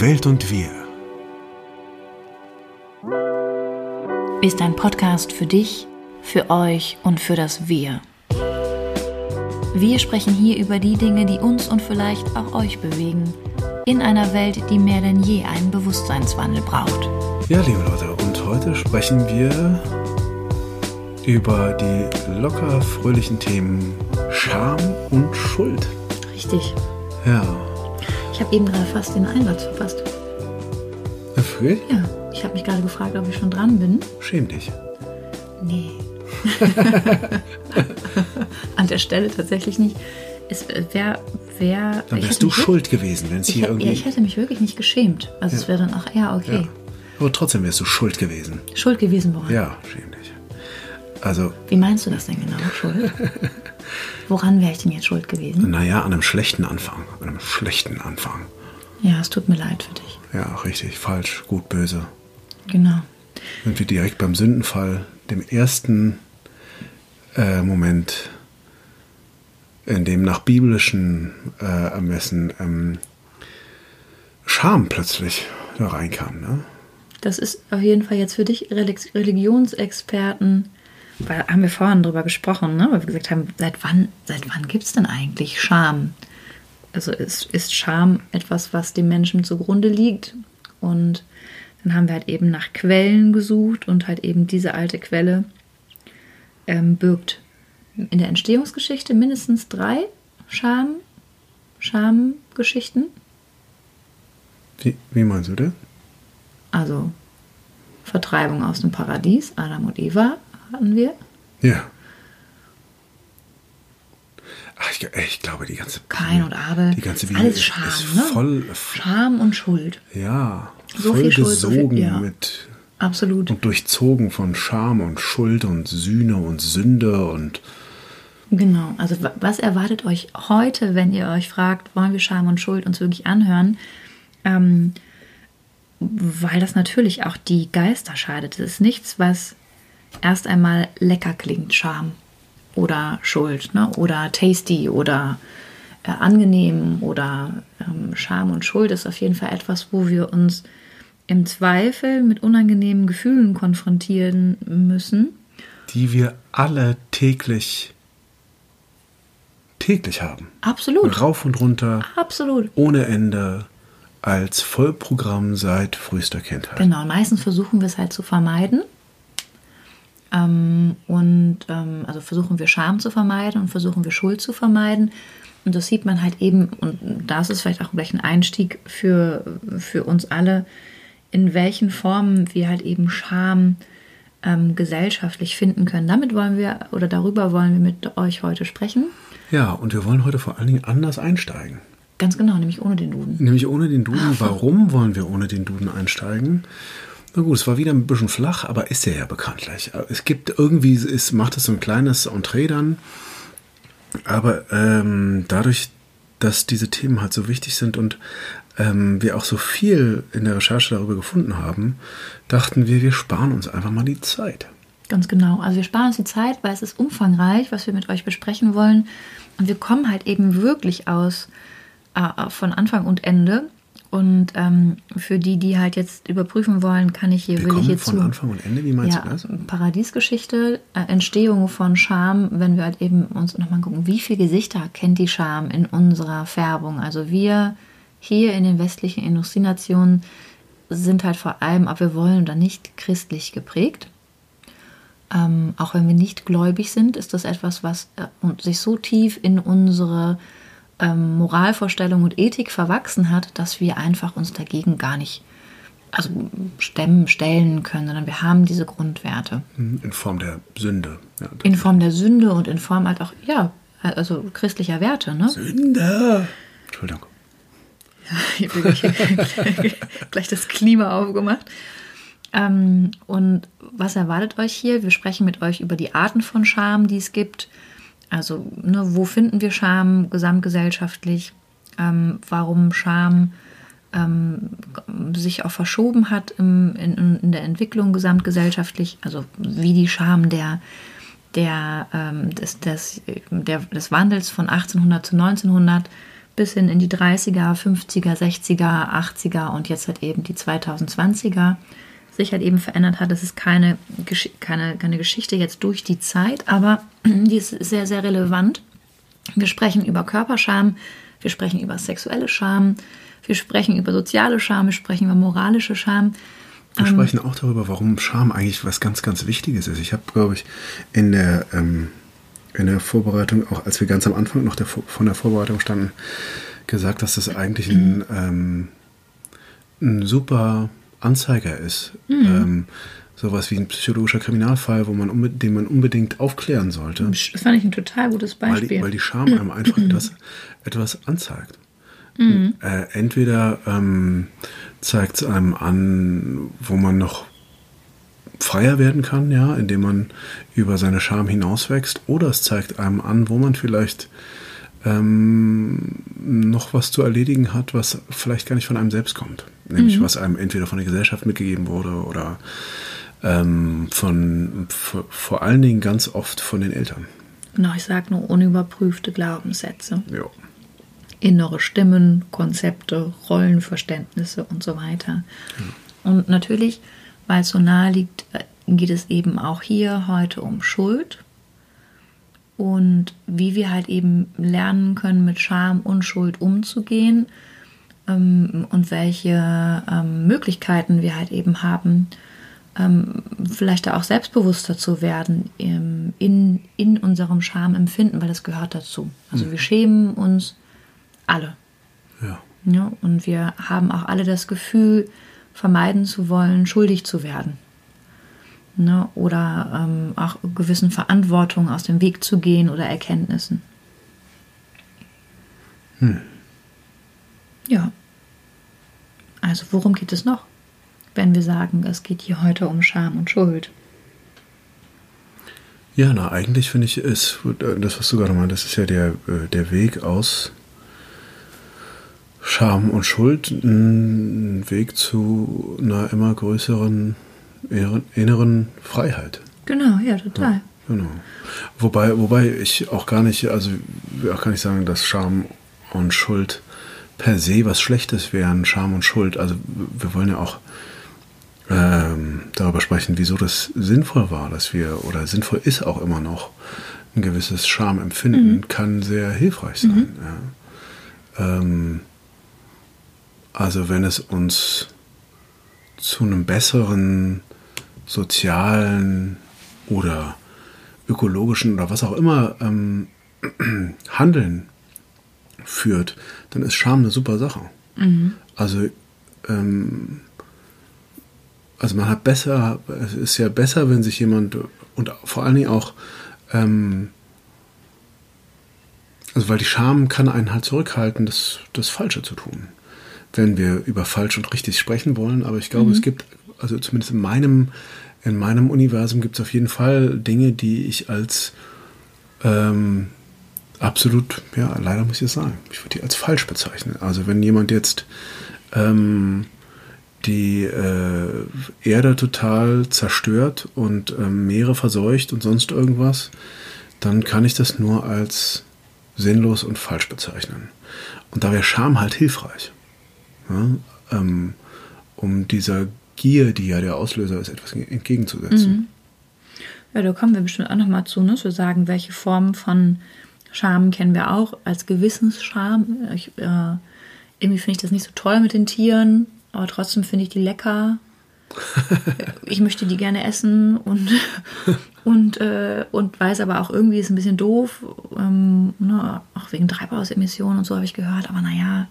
Welt und wir. Ist ein Podcast für dich, für euch und für das Wir. Wir sprechen hier über die Dinge, die uns und vielleicht auch euch bewegen. In einer Welt, die mehr denn je einen Bewusstseinswandel braucht. Ja, liebe Leute, und heute sprechen wir über die locker fröhlichen Themen Scham und Schuld. Richtig. Ja. Ich habe eben gerade fast den Einsatz verpasst. Erfüllt? Ja, ich habe mich gerade gefragt, ob ich schon dran bin. Schäm dich. Nee. An der Stelle tatsächlich nicht. Es wäre. Wär, Dann wärst du schuld gewesen, wenn es wirklich- hier irgendwie. ja, ich hätte mich wirklich nicht geschämt. Also es Ja. wäre dann auch, ja, okay. Ja. Aber trotzdem wärst du schuld gewesen. Schuld gewesen woran? Ja, schäm dich. Also, Wie meinst du das denn genau, Schuld? Woran wäre ich denn jetzt schuld gewesen? naja, an einem schlechten Anfang. An einem schlechten Anfang. Ja, es tut mir leid für dich. Ja, richtig, falsch, gut, böse. Genau. Sind wir direkt beim Sündenfall, dem ersten äh, Moment, in dem nach biblischen äh, Ermessen ähm, Scham plötzlich da reinkam. Ne? Das ist auf jeden Fall jetzt für dich Relig- Religionsexperten, weil haben wir vorhin drüber gesprochen, ne? weil wir gesagt haben, seit wann, seit wann gibt es denn eigentlich Scham? Also ist, ist Scham etwas, was dem Menschen zugrunde liegt? Und dann haben wir halt eben nach Quellen gesucht und halt eben diese alte Quelle ähm, birgt in der Entstehungsgeschichte mindestens drei Scham, Schamgeschichten. Wie, wie meinst du das? Also Vertreibung aus dem Paradies, Adam und Eva hatten wir. Ja. Ach, ich, ich glaube, die ganze Kain und Abel. Die ganze Ist Bibel alles ist, Scham, ist ne? voll, Scham und Schuld. ja, So voll viel Schuld, so viel- gesogen ja. mit Absolut. und durchzogen von Scham und Schuld und Sühne und Sünde und Genau. Also wa- was erwartet euch heute, wenn ihr euch fragt, wollen wir Scham und Schuld uns wirklich anhören? Ähm, weil das natürlich auch die Geister scheidet. Es ist nichts, was erst einmal lecker klingt, Scham oder Schuld, ne? oder tasty oder äh, angenehm oder ähm, Scham und Schuld ist auf jeden Fall etwas, wo wir uns im Zweifel mit unangenehmen Gefühlen konfrontieren müssen. die wir alle täglich täglich haben. Absolut. Rauf und runter, Absolut. ohne Ende, als Vollprogramm seit frühester Kindheit. Genau, meistens versuchen wir es halt zu vermeiden. Ähm, und ähm, also versuchen wir Scham zu vermeiden und versuchen wir Schuld zu vermeiden. Und das sieht man halt eben, und das ist vielleicht auch gleich ein Einstieg für, für uns alle, in welchen Formen wir halt eben Scham ähm, gesellschaftlich finden können. Damit wollen wir oder darüber wollen wir mit euch heute sprechen. Ja, und wir wollen heute vor allen Dingen anders einsteigen. Ganz genau, nämlich ohne den Duden. Nämlich ohne den Duden. Warum wollen wir ohne den Duden einsteigen? Na gut, es war wieder ein bisschen flach, aber ist ja ja bekanntlich. Es gibt irgendwie, es macht es so ein kleines Entree dann. Aber ähm, dadurch, dass diese Themen halt so wichtig sind und ähm, wir auch so viel in der Recherche darüber gefunden haben, dachten wir, wir sparen uns einfach mal die Zeit. Ganz genau. Also wir sparen uns die Zeit, weil es ist umfangreich, was wir mit euch besprechen wollen. Und wir kommen halt eben wirklich aus äh, von Anfang und Ende. Und ähm, für die, die halt jetzt überprüfen wollen, kann ich hier, Wir will ich hier von zu. Anfang und Ende, wie meinst ja, du das? Paradiesgeschichte, äh, Entstehung von Scham, wenn wir halt eben uns nochmal gucken, wie viele Gesichter kennt die Scham in unserer Färbung. Also wir hier in den westlichen Industrienationen sind halt vor allem, ob wir wollen oder nicht, christlich geprägt. Ähm, auch wenn wir nicht gläubig sind, ist das etwas, was äh, sich so tief in unsere ähm, Moralvorstellung und Ethik verwachsen hat, dass wir einfach uns dagegen gar nicht also stemmen, stellen können, sondern wir haben diese Grundwerte. In Form der Sünde. Ja, In Form der Sünde und in Form halt auch, ja, also christlicher Werte, ne? Sünde! Entschuldigung. Ich habe gleich, gleich das Klima aufgemacht. Ähm, und was erwartet euch hier? Wir sprechen mit euch über die Arten von Scham, die es gibt. Also, ne, wo finden wir Scham gesamtgesellschaftlich? Ähm, warum Scham ähm, sich auch verschoben hat im, in, in der Entwicklung gesamtgesellschaftlich? Also, wie die Scham der, der, ähm, des, des, der, des Wandels von 1800 zu 1900 bis hin in die 30er, 50er, 60er, 80er und jetzt halt eben die 2020er sich halt eben verändert hat. Das ist keine, keine, keine Geschichte jetzt durch die Zeit, aber die ist sehr, sehr relevant. Wir sprechen über Körperscham, wir sprechen über sexuelle Scham, wir sprechen über soziale Scham, wir sprechen über moralische Scham. Wir ähm, sprechen auch darüber, warum Scham eigentlich was ganz, ganz Wichtiges ist. Ich habe, glaube ich, in der, ähm, in der Vorbereitung, auch als wir ganz am Anfang noch der, von der Vorbereitung standen, gesagt, dass das eigentlich ein, ähm, ein super Anzeiger ist. Mhm. Ähm, sowas wie ein psychologischer Kriminalfall, wo man den man unbedingt aufklären sollte. Das fand ich ein total gutes Beispiel. Weil die, weil die Scham einem einfach etwas, etwas anzeigt. Mhm. Äh, entweder ähm, zeigt es einem an, wo man noch freier werden kann, ja, indem man über seine Scham hinauswächst, oder es zeigt einem an, wo man vielleicht ähm, noch was zu erledigen hat, was vielleicht gar nicht von einem selbst kommt. Nämlich mhm. was einem entweder von der Gesellschaft mitgegeben wurde oder ähm, von vor allen Dingen ganz oft von den Eltern. Genau, ich sage nur unüberprüfte Glaubenssätze. Ja. Innere Stimmen, Konzepte, Rollenverständnisse und so weiter. Ja. Und natürlich, weil es so nahe liegt, äh, geht es eben auch hier heute um Schuld und wie wir halt eben lernen können, mit Scham und Schuld umzugehen ähm, und welche ähm, Möglichkeiten wir halt eben haben, ähm, vielleicht da auch selbstbewusster zu werden ähm, in, in unserem Schamempfinden, weil das gehört dazu. Also mhm. wir schämen uns alle. Ja. ja. Und wir haben auch alle das Gefühl, vermeiden zu wollen, schuldig zu werden ne, oder ähm, auch gewissen Verantwortungen aus dem Weg zu gehen oder Erkenntnissen. Hm. Ja. Also worum geht es noch, wenn wir sagen, es geht hier heute um Scham und Schuld? Ja, na, eigentlich finde ich, ist das, was du gerade meinst, das ist ja der, äh, der Weg aus Scham und Schuld, ein Weg zu einer immer größeren inneren Freiheit. Genau, ja, total. Ja, genau. Wobei, wobei ich auch gar nicht, also auch gar nicht sagen, dass Scham und Schuld per se was Schlechtes wären, Scham und Schuld. Also wir wollen ja auch ähm, darüber sprechen, wieso das sinnvoll war, dass wir, oder sinnvoll ist auch immer noch, ein gewisses Schamempfinden mhm. kann sehr hilfreich sein. Mhm. Ja. Ähm, also wenn es uns zu einem besseren sozialen oder ökologischen oder was auch immer ähm, Handeln führt, dann ist Scham eine super Sache. Mhm. Also, ähm, also man hat besser, es ist ja besser, wenn sich jemand und vor allen Dingen auch, ähm, also weil die Scham kann einen halt zurückhalten, das, das Falsche zu tun, wenn wir über falsch und richtig sprechen wollen. Aber ich glaube, mhm. es gibt also zumindest in meinem, in meinem Universum gibt es auf jeden Fall Dinge, die ich als ähm, absolut, ja, leider muss ich es sagen, ich würde die als falsch bezeichnen. Also wenn jemand jetzt ähm, die äh, Erde total zerstört und ähm, Meere verseucht und sonst irgendwas, dann kann ich das nur als sinnlos und falsch bezeichnen. Und da wäre Scham halt hilfreich, ja? ähm, um dieser Gier, die ja der Auslöser ist, etwas entgegenzusetzen. Mhm. Ja, da kommen wir bestimmt auch nochmal zu, ne? zu sagen, welche Formen von Scham kennen wir auch als Gewissensscham. Ich, äh, irgendwie finde ich das nicht so toll mit den Tieren, aber trotzdem finde ich die lecker. ich möchte die gerne essen und, und, äh, und weiß aber auch irgendwie ist ein bisschen doof, ähm, ne? auch wegen Treibhausemissionen und so habe ich gehört, aber naja,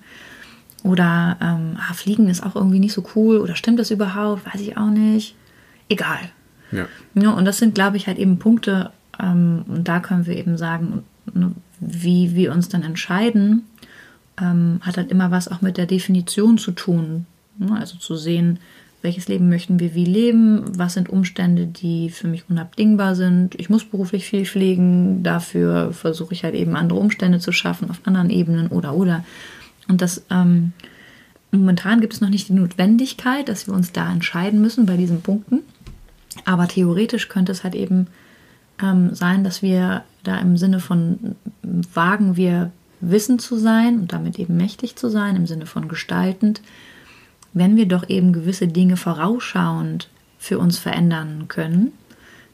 oder ähm, ah, Fliegen ist auch irgendwie nicht so cool. Oder stimmt das überhaupt? Weiß ich auch nicht. Egal. Ja. ja und das sind, glaube ich, halt eben Punkte, ähm, und da können wir eben sagen, ne, wie wir uns dann entscheiden, ähm, hat halt immer was auch mit der Definition zu tun. Ne? Also zu sehen, welches Leben möchten wir wie leben, was sind Umstände, die für mich unabdingbar sind. Ich muss beruflich viel pflegen, dafür versuche ich halt eben andere Umstände zu schaffen auf anderen Ebenen oder oder. Und das ähm, momentan gibt es noch nicht die Notwendigkeit, dass wir uns da entscheiden müssen bei diesen Punkten. Aber theoretisch könnte es halt eben ähm, sein, dass wir da im Sinne von wagen wir wissend zu sein und damit eben mächtig zu sein im Sinne von gestaltend, wenn wir doch eben gewisse Dinge vorausschauend für uns verändern können,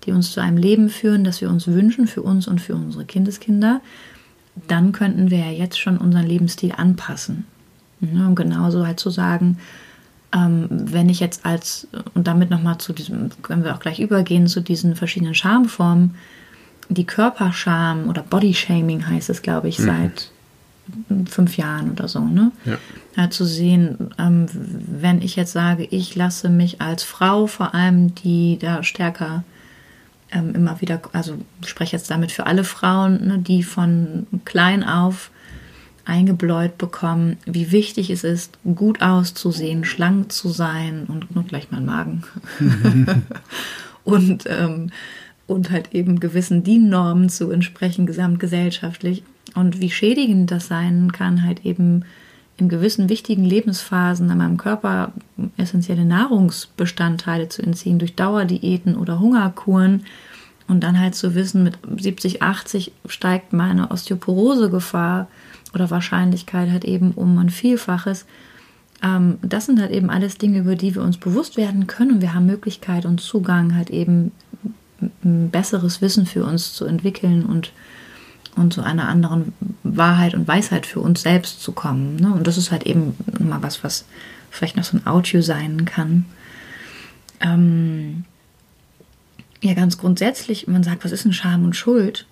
die uns zu einem Leben führen, das wir uns wünschen für uns und für unsere Kindeskinder, dann könnten wir ja jetzt schon unseren Lebensstil anpassen. Und genauso halt zu sagen, ähm, wenn ich jetzt als, und damit nochmal zu diesem, können wir auch gleich übergehen, zu diesen verschiedenen Schamformen, die Körperscham oder Bodyshaming heißt es, glaube ich, mhm. seit fünf Jahren oder so, ne? Ja. ja zu sehen, ähm, wenn ich jetzt sage, ich lasse mich als Frau vor allem, die da stärker ähm, immer wieder, also ich spreche jetzt damit für alle Frauen, ne, die von klein auf eingebläut bekommen, wie wichtig es ist, gut auszusehen, schlank zu sein und nur gleich mein Magen. und, ähm, und halt eben gewissen DIN-Normen zu entsprechen, gesamtgesellschaftlich. Und wie schädigend das sein kann, halt eben in gewissen wichtigen Lebensphasen an meinem Körper essentielle Nahrungsbestandteile zu entziehen durch Dauerdiäten oder Hungerkuren und dann halt zu wissen, mit 70, 80 steigt meine Osteoporosegefahr oder Wahrscheinlichkeit halt eben um ein Vielfaches. Ähm, das sind halt eben alles Dinge, über die wir uns bewusst werden können wir haben Möglichkeit und Zugang halt eben ein besseres Wissen für uns zu entwickeln und, und zu einer anderen Wahrheit und Weisheit für uns selbst zu kommen. Ne? Und das ist halt eben mal was, was vielleicht noch so ein Audio sein kann. Ähm, ja, ganz grundsätzlich, man sagt, was ist denn Scham und Schuld?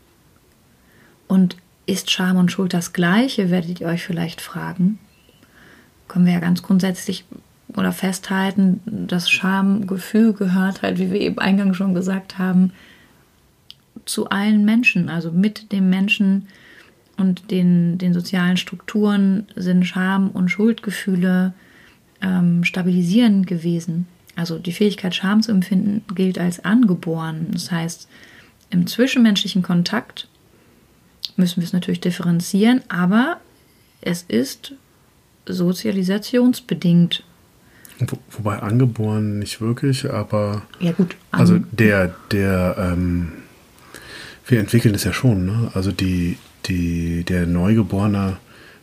Und ist Scham und Schuld das Gleiche, werdet ihr euch vielleicht fragen. Können wir ja ganz grundsätzlich oder festhalten, das Schamgefühl gehört halt, wie wir eben eingangs schon gesagt haben, zu allen Menschen, also mit dem Menschen und den, den sozialen Strukturen sind Scham- und Schuldgefühle ähm, stabilisierend gewesen. Also die Fähigkeit, Scham zu empfinden, gilt als angeboren. Das heißt, im zwischenmenschlichen Kontakt müssen wir es natürlich differenzieren, aber es ist sozialisationsbedingt. Wo, wobei angeboren nicht wirklich, aber. Ja, gut. Also der, der, ähm, wir entwickeln es ja schon, ne? Also die, die, der Neugeborene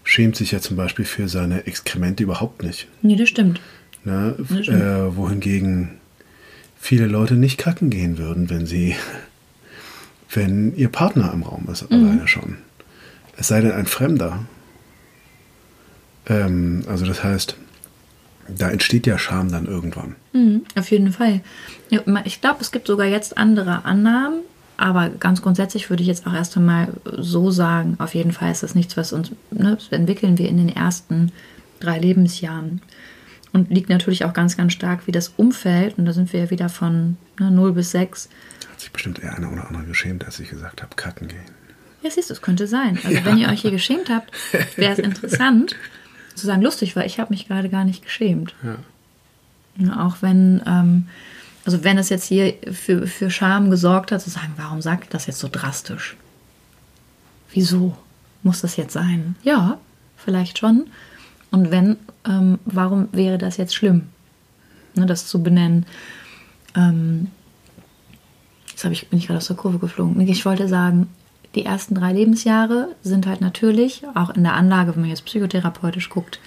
schämt sich ja zum Beispiel für seine Exkremente überhaupt nicht. Nee, das stimmt. Ne? Äh, wohingegen viele Leute nicht kacken gehen würden, wenn sie wenn ihr Partner im Raum ist, mhm. alleine schon. Es sei denn ein Fremder. Ähm, also das heißt, da entsteht ja Scham dann irgendwann. Mhm, auf jeden Fall. Ich glaube, es gibt sogar jetzt andere Annahmen, aber ganz grundsätzlich würde ich jetzt auch erst einmal so sagen, auf jeden Fall ist das nichts, was uns, ne, das entwickeln wir in den ersten drei Lebensjahren. Und liegt natürlich auch ganz, ganz stark, wie das Umfeld, und da sind wir ja wieder von ne, 0 bis 6, hat sich bestimmt eher einer oder andere geschämt, als ich gesagt habe, kacken gehen. Ja, siehst du, es könnte sein. Also ja. wenn ihr euch hier geschämt habt, wäre es interessant zu sagen, lustig, weil ich habe mich gerade gar nicht geschämt. Ja. Auch wenn, ähm, also wenn es jetzt hier für, für Scham gesorgt hat, zu sagen, warum sagt das jetzt so drastisch? Wieso muss das jetzt sein? Ja, vielleicht schon. Und wenn, ähm, warum wäre das jetzt schlimm, ne, das zu benennen? Ähm, Jetzt ich, bin ich gerade aus der Kurve geflogen. Ich wollte sagen, die ersten drei Lebensjahre sind halt natürlich, auch in der Anlage, wenn man jetzt psychotherapeutisch guckt,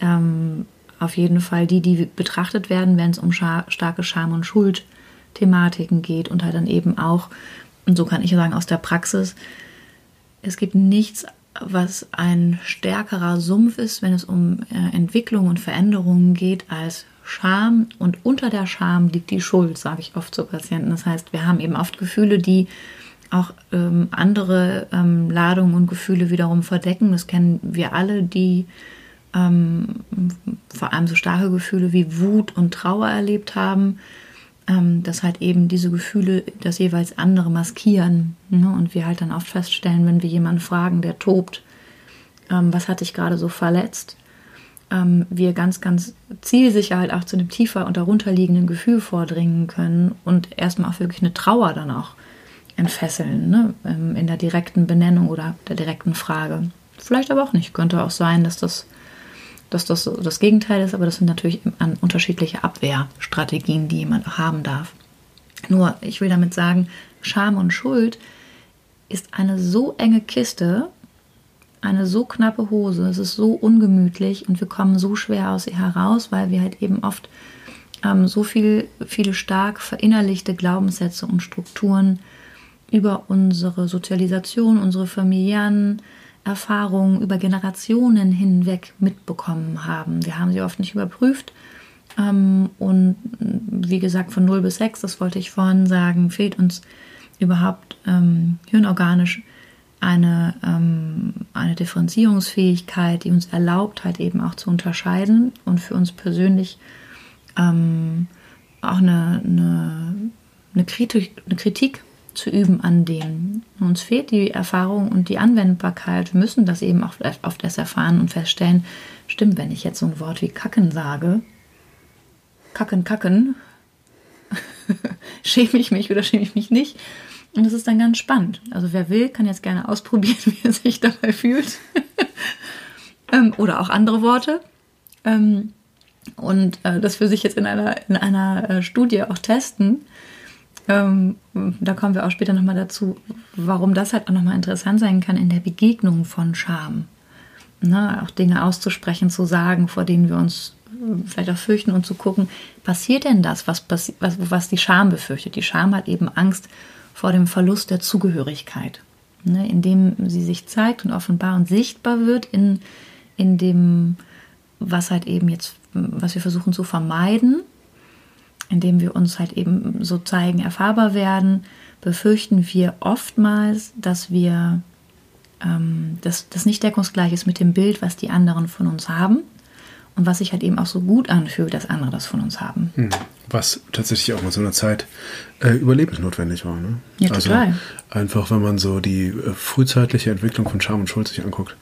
ähm, auf jeden Fall die, die betrachtet werden, wenn es um scha starke Scham- und Schuldthematiken geht und halt dann eben auch, und so kann ich sagen aus der Praxis, es gibt nichts, was ein stärkerer Sumpf ist, wenn es um äh, Entwicklung und Veränderungen geht, als Scham und unter der Scham liegt die Schuld, sage ich oft zu Patienten. Das heißt, wir haben eben oft Gefühle, die auch ähm, andere ähm, Ladungen und Gefühle wiederum verdecken. Das kennen wir alle, die ähm, vor allem so starke Gefühle wie Wut und Trauer erlebt haben, ähm, dass halt eben diese Gefühle das jeweils andere maskieren. Ne? Und wir halt dann oft feststellen, wenn wir jemanden fragen, der tobt, ähm, was hat dich gerade so verletzt? ähm, wir ganz, ganz zielsicher halt auch zu einem tiefer und darunterliegenden Gefühl vordringen können und erstmal auch wirklich eine Trauer dann auch entfesseln, ne? Ähm, in der direkten Benennung oder der direkten Frage. Vielleicht aber auch nicht. Könnte auch sein, dass das, dass das das Gegenteil ist, aber das sind natürlich unterschiedliche Abwehrstrategien, die jemand haben darf. Nur, ich will damit sagen, Scham und Schuld ist eine so enge Kiste, eine so knappe Hose, es ist so ungemütlich und wir kommen so schwer aus ihr heraus, weil wir halt eben oft ähm, so viel, viele stark verinnerlichte Glaubenssätze und Strukturen über unsere Sozialisation, unsere familiären Erfahrungen über Generationen hinweg mitbekommen haben. Wir haben sie oft nicht überprüft. Ähm, und wie gesagt, von 0 bis 6, das wollte ich vorhin sagen, fehlt uns überhaupt ähm, hirnorganisch eine, ähm, eine Differenzierungsfähigkeit, die uns erlaubt, halt eben auch zu unterscheiden und für uns persönlich auch eine, eine, eine, Kritik, eine Kritik zu üben an dem. Uns fehlt die Erfahrung und die Anwendbarkeit. Wir müssen das eben auch oft erst erfahren und feststellen, stimmt, wenn ich jetzt so ein Wort wie kacken sage, kacken, kacken, schäme ich mich oder schäme ich mich nicht, und das ist dann ganz spannend. Also wer will, kann jetzt gerne ausprobieren, wie er sich dabei fühlt. ähm, oder auch andere Worte. Ähm, und äh, das für sich jetzt in einer, in einer äh, Studie auch testen. Ähm, da kommen wir auch später nochmal dazu, warum das halt auch nochmal interessant sein kann in der Begegnung von Scham. Ne, auch Dinge auszusprechen, zu sagen, vor denen wir uns äh, vielleicht auch fürchten und zu gucken, passiert denn das, was, was, was die Scham befürchtet? Die Scham hat eben Angst vor dem Verlust der Zugehörigkeit, ne, indem sie sich zeigt und offenbar und sichtbar wird in, in dem, was halt eben jetzt, was wir versuchen zu vermeiden, indem wir uns halt eben so zeigen, erfahrbar werden, befürchten wir oftmals, dass wir ähm, dass das nicht deckungsgleich ist mit dem Bild, was die anderen von uns haben und was sich halt eben auch so gut anfühlt, dass andere das von uns haben. Hm. Was tatsächlich auch in so einer Zeit äh, überlebensnotwendig war. Ne? Ja, also total. Einfach, wenn man so die äh, frühzeitliche Entwicklung von Scham und Schuld sich anguckt,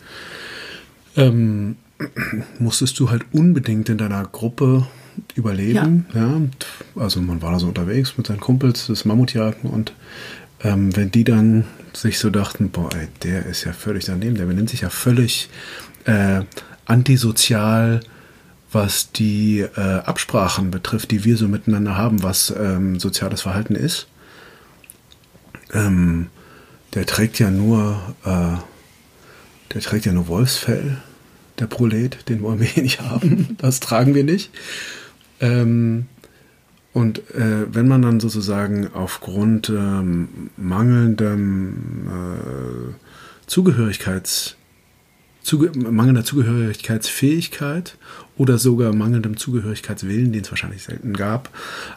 ähm, musstest du halt unbedingt in deiner Gruppe überleben. Ja. ja. Also man war da so unterwegs mit seinen Kumpels, das Mammutjagen und ähm, wenn die dann sich so dachten, boah, ey, der ist ja völlig daneben, der benimmt sich ja völlig äh, antisozial, was die äh, Absprachen betrifft, die wir so miteinander haben, was ähm, soziales Verhalten ist. Ähm, der trägt ja nur, äh, der trägt ja nur Wolfsfell, der Prolet, den wollen wir hier nicht haben. Das tragen wir nicht. Ähm, und äh, wenn man dann sozusagen aufgrund ähm, mangelndem äh, Zugehörigkeits Zuge mangelnder Zugehörigkeitsfähigkeit oder sogar mangelndem Zugehörigkeitswillen, den es wahrscheinlich selten gab,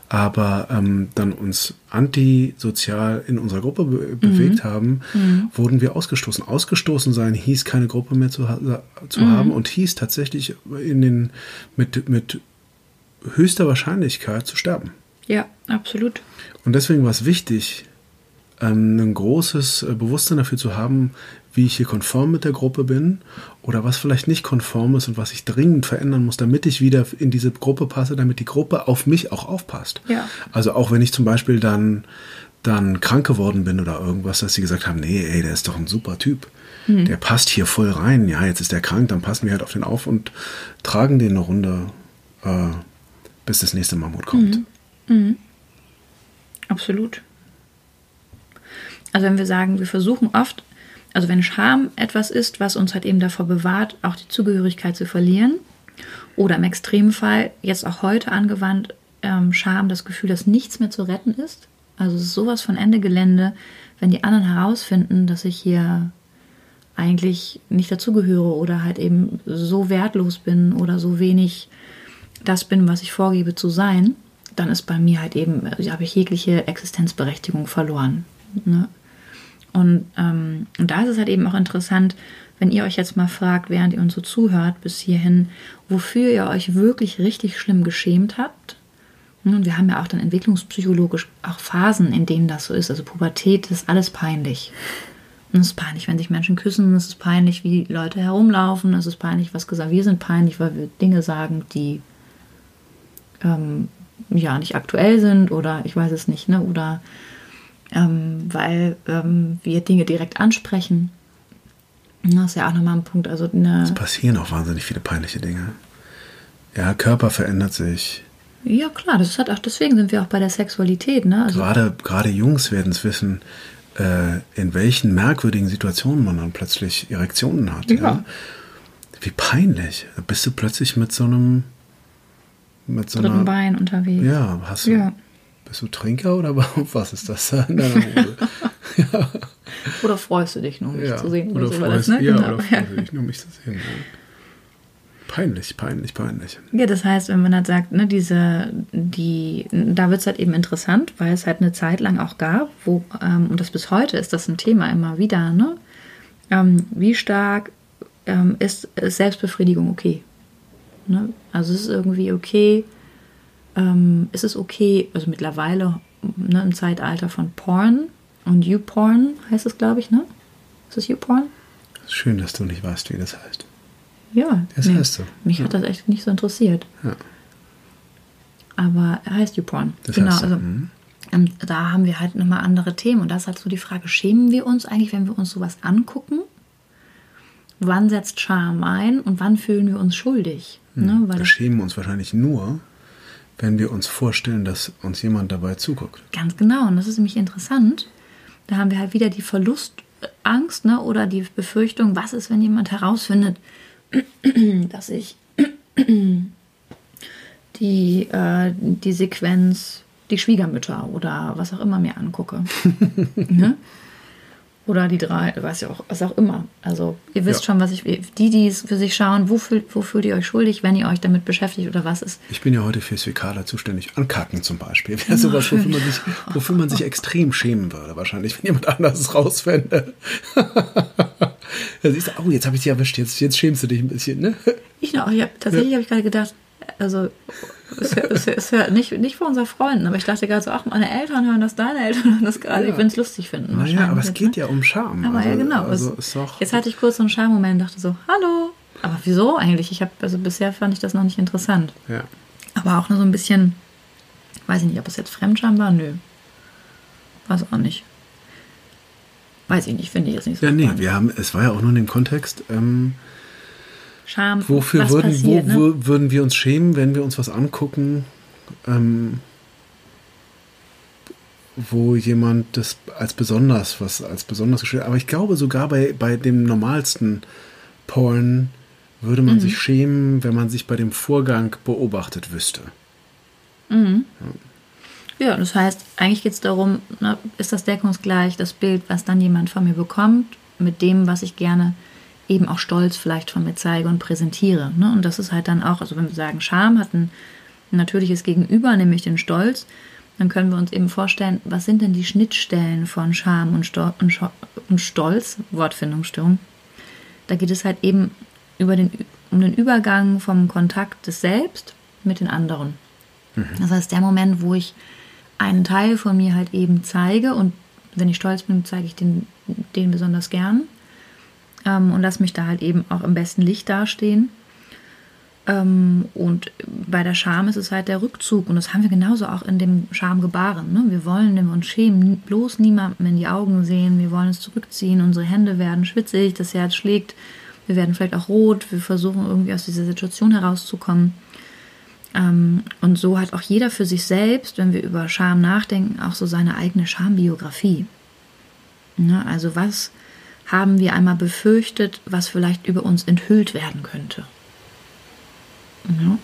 aber ähm, dann uns antisozial in unserer Gruppe be mhm. bewegt haben, mhm. wurden wir ausgestoßen. Ausgestoßen sein hieß keine Gruppe mehr zu, zu mhm. haben und hieß tatsächlich in den, mit, mit höchster Wahrscheinlichkeit zu sterben. Ja, absolut. Und deswegen war es wichtig, ähm, ein großes äh, Bewusstsein dafür zu haben, wie ich hier konform mit der Gruppe bin oder was vielleicht nicht konform ist und was ich dringend verändern muss, damit ich wieder in diese Gruppe passe, damit die Gruppe auf mich auch aufpasst. Ja. Also auch wenn ich zum Beispiel dann, dann krank geworden bin oder irgendwas, dass sie gesagt haben, nee, ey, der ist doch ein super Typ. Mhm. Der passt hier voll rein. Ja, jetzt ist der krank, dann passen wir halt auf den auf und tragen den eine Runde, äh, bis das nächste Mammut kommt. Mhm. Mhm. Absolut. Also wenn wir sagen, wir versuchen oft also wenn Scham etwas ist, was uns halt eben davor bewahrt, auch die Zugehörigkeit zu verlieren, oder im Extremfall, jetzt auch heute angewandt, ähm, Scham, das Gefühl, dass nichts mehr zu retten ist. Also es ist sowas von Ende Gelände, wenn die anderen herausfinden, dass ich hier eigentlich nicht dazugehöre oder halt eben so wertlos bin oder so wenig das bin, was ich vorgebe zu sein, dann ist bei mir halt eben, also habe ich jegliche Existenzberechtigung verloren. Ne? Und, ähm, und da ist es halt eben auch interessant, wenn ihr euch jetzt mal fragt, während ihr uns so zuhört bis hierhin, wofür ihr euch wirklich richtig schlimm geschämt habt. Und wir haben ja auch dann entwicklungspsychologisch auch Phasen, in denen das so ist. Also Pubertät ist alles peinlich. Und es ist peinlich, wenn sich Menschen küssen, es ist peinlich, wie Leute herumlaufen, es ist peinlich, was gesagt Wir sind peinlich, weil wir Dinge sagen, die ähm, ja nicht aktuell sind oder ich weiß es nicht, ne? Oder ähm, weil ähm, wir Dinge direkt ansprechen. Das ist ja auch nochmal ein Punkt. Also es passieren auch wahnsinnig viele peinliche Dinge. Ja, Körper verändert sich. Ja, klar, das hat auch, deswegen sind wir auch bei der Sexualität, ne? Also gerade, gerade Jungs werden es wissen, äh, in welchen merkwürdigen Situationen man dann plötzlich Erektionen hat. Ja. ja? Wie peinlich. Da bist du plötzlich mit so einem mit so dritten einer, Bein unterwegs. Ja, hast du. Ja. Bist du Trinker oder was ist das in deiner Hose? ja. Oder freust du dich nur, mich ja, zu sehen? Oder, oder freust, ne? ja, genau. oder freust du dich nur, mich zu sehen. Peinlich, peinlich, peinlich. Ja, das heißt, wenn man halt sagt, ne, diese, die, da wird es halt eben interessant, weil es halt eine Zeit lang auch gab, wo, ähm, und das bis heute ist das ein Thema immer wieder, ne? Ähm, wie stark ähm, ist, ist, Selbstbefriedigung okay? Ne? Also es ist irgendwie okay, ähm, ist es okay, also mittlerweile ne, im Zeitalter von Porn und YouPorn heißt es, glaube ich, ne? Ist es YouPorn? Schön, dass du nicht weißt, wie das heißt. Ja. Das nee, heißt so. Mich ja. hat das echt nicht so interessiert. Ja. Aber er heißt YouPorn. Das genau, heißt so. also mhm. und da haben wir halt nochmal andere Themen. Und da ist halt so die Frage, schämen wir uns eigentlich, wenn wir uns sowas angucken? Wann setzt Scham ein und wann fühlen wir uns schuldig? Mhm. Ne? Weil wir schämen uns wahrscheinlich nur, wenn wir uns vorstellen, dass uns jemand dabei zuguckt. Ganz genau. Und das ist nämlich interessant. Da haben wir halt wieder die Verlustangst ne? oder die Befürchtung, was ist, wenn jemand herausfindet, dass ich die, äh, die Sequenz, die Schwiegermütter oder was auch immer mir angucke. ne? Oder die drei, weiß ich auch, was auch immer. Also ihr wisst ja. schon, was ich, die, die es für sich schauen, wo fühlt, wo fühlt ihr euch schuldig, wenn ihr euch damit beschäftigt oder was ist? Ich bin ja heute fürs Fäkaler zuständig. Ankacken zum Beispiel. Wäre sowas, wofür man, sich, wofür man sich extrem schämen würde, wahrscheinlich, wenn jemand anderes rausfände. Da siehst du, oh, jetzt habe ich dich erwischt, jetzt, jetzt schämst du dich ein bisschen, ne? Ich noch, ich hab, tatsächlich ja. habe ich gerade gedacht, also ist ja, ist ja, ist ja nicht, nicht für unsere Freunden, aber ich dachte gerade so, ach, meine Eltern hören das, deine Eltern hören das gerade, ja. ich es lustig finden. Naja, aber es geht ne? ja um Scham. Aber also, ja, genau. Also es, jetzt hatte ich kurz so einen Schammoment und dachte so, hallo. Aber wieso eigentlich? Ich habe, also bisher fand ich das noch nicht interessant. Ja. Aber auch nur so ein bisschen, weiß ich nicht, ob es jetzt Fremdscham war, nö. Weiß auch nicht. Weiß ich nicht, finde ich jetzt nicht so. Ja, nee, spannend. wir haben, es war ja auch nur in dem Kontext. Ähm, Scham. Wofür würden, passiert, wo, ne? würden wir uns schämen, wenn wir uns was angucken, ähm, wo jemand das als besonders, was als besonders gestellt Aber ich glaube, sogar bei, bei dem normalsten Porn würde man mhm. sich schämen, wenn man sich bei dem Vorgang beobachtet wüsste. Mhm. Ja. Ja, das heißt, eigentlich geht es darum, ne, ist das deckungsgleich, das Bild, was dann jemand von mir bekommt, mit dem, was ich gerne eben auch stolz vielleicht von mir zeige und präsentiere. Ne? Und das ist halt dann auch, also wenn wir sagen, Scham hat ein natürliches Gegenüber, nämlich den Stolz, dann können wir uns eben vorstellen, was sind denn die Schnittstellen von Scham und, Stol und, und Stolz, Wortfindungsstörung. Da geht es halt eben über den, um den Übergang vom Kontakt des Selbst mit den anderen. Mhm. Das heißt, der Moment, wo ich einen Teil von mir halt eben zeige und wenn ich stolz bin, zeige ich den, den besonders gern ähm, und lasse mich da halt eben auch im besten Licht dastehen. Ähm, und bei der Scham ist es halt der Rückzug und das haben wir genauso auch in dem Schamgebaren. Ne? Wir wollen, wenn wir uns schämen, bloß niemandem in die Augen sehen. Wir wollen uns zurückziehen, unsere Hände werden schwitzig, das Herz schlägt, wir werden vielleicht auch rot, wir versuchen irgendwie aus dieser Situation herauszukommen. Ähm, und so hat auch jeder für sich selbst, wenn wir über Scham nachdenken, auch so seine eigene Schambiografie. Ne? Also was haben wir einmal befürchtet, was vielleicht über uns enthüllt werden könnte? Ja.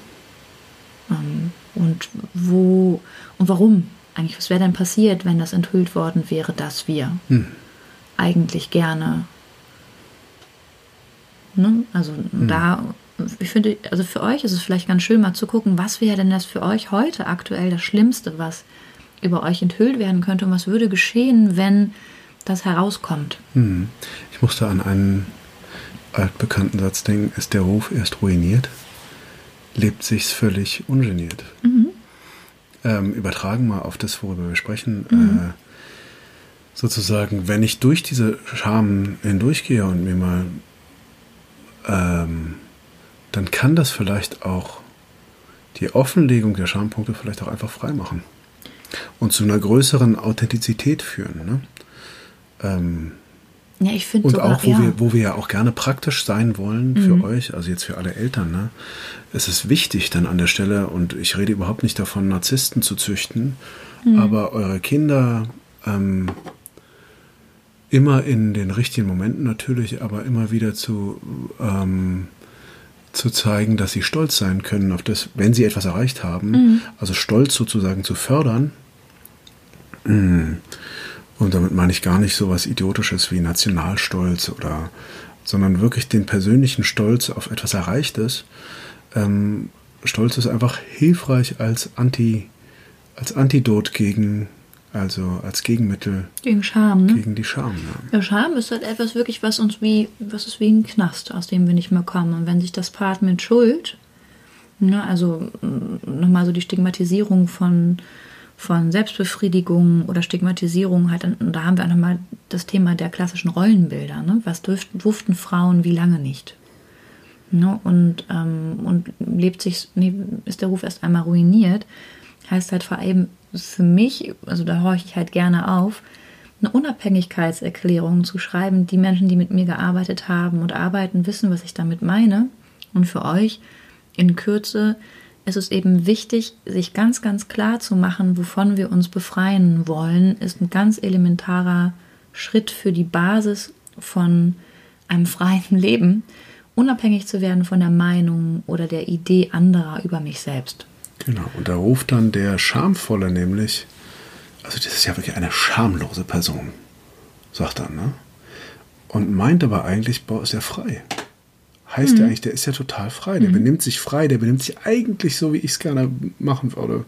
Ähm, und wo und warum? Eigentlich, was wäre denn passiert, wenn das enthüllt worden wäre, dass wir hm. eigentlich gerne, ne? also hm. da ich finde, also für euch ist es vielleicht ganz schön, mal zu gucken, was wäre denn das für euch heute aktuell das Schlimmste, was über euch enthüllt werden könnte und was würde geschehen, wenn das herauskommt. Hm. Ich musste an einen altbekannten Satz denken, ist der Ruf erst ruiniert, lebt sich's völlig ungeniert. Mhm. Ähm, übertragen mal auf das, worüber wir sprechen. Mhm. Äh, sozusagen, wenn ich durch diese Scham hindurchgehe und mir mal ähm, dann kann das vielleicht auch die Offenlegung der Schampunkte vielleicht auch einfach freimachen und zu einer größeren Authentizität führen. Ne? Ähm, ja, ich finde Und sogar, auch, wo, ja. wir, wo wir ja auch gerne praktisch sein wollen für mhm. euch, also jetzt für alle Eltern, ne? es ist wichtig dann an der Stelle, und ich rede überhaupt nicht davon, Narzissten zu züchten, mhm. aber eure Kinder ähm, immer in den richtigen Momenten natürlich, aber immer wieder zu, ähm, zu zeigen, dass sie stolz sein können auf das, wenn sie etwas erreicht haben. Mhm. Also stolz sozusagen zu fördern. Mm. Und damit meine ich gar nicht so was Idiotisches wie Nationalstolz oder, sondern wirklich den persönlichen Stolz auf etwas Erreichtes. Ähm, Stolz ist einfach hilfreich als Anti, als Antidot gegen also als Gegenmittel. Gegen Scham, ne? Gegen die Scham, ja. ja. Scham ist halt etwas wirklich, was uns wie, was ist wie ein Knast, aus dem wir nicht mehr kommen. Und wenn sich das paart mit Schuld, ne, also mm, nochmal so die Stigmatisierung von, von Selbstbefriedigung oder Stigmatisierung, halt, und da haben wir auch nochmal das Thema der klassischen Rollenbilder. Ne? Was durften, durften Frauen wie lange nicht? Ne? Und, ähm, und lebt sich, nee, ist der Ruf erst einmal ruiniert, heißt halt vor allem für mich, also da horche ich halt gerne auf, eine Unabhängigkeitserklärung zu schreiben. Die Menschen, die mit mir gearbeitet haben und arbeiten, wissen, was ich damit meine. Und für euch in Kürze ist es eben wichtig, sich ganz, ganz klar zu machen, wovon wir uns befreien wollen, ist ein ganz elementarer Schritt für die Basis von einem freien Leben, unabhängig zu werden von der Meinung oder der Idee anderer über mich selbst. Genau, und da ruft dann der Schamvolle nämlich, also das ist ja wirklich eine schamlose Person, sagt er, ne? Und meint aber eigentlich, boah, ist ja frei. Heißt mhm. ja eigentlich, der ist ja total frei, der mhm. benimmt sich frei, der benimmt sich eigentlich so, wie ich es gerne machen würde.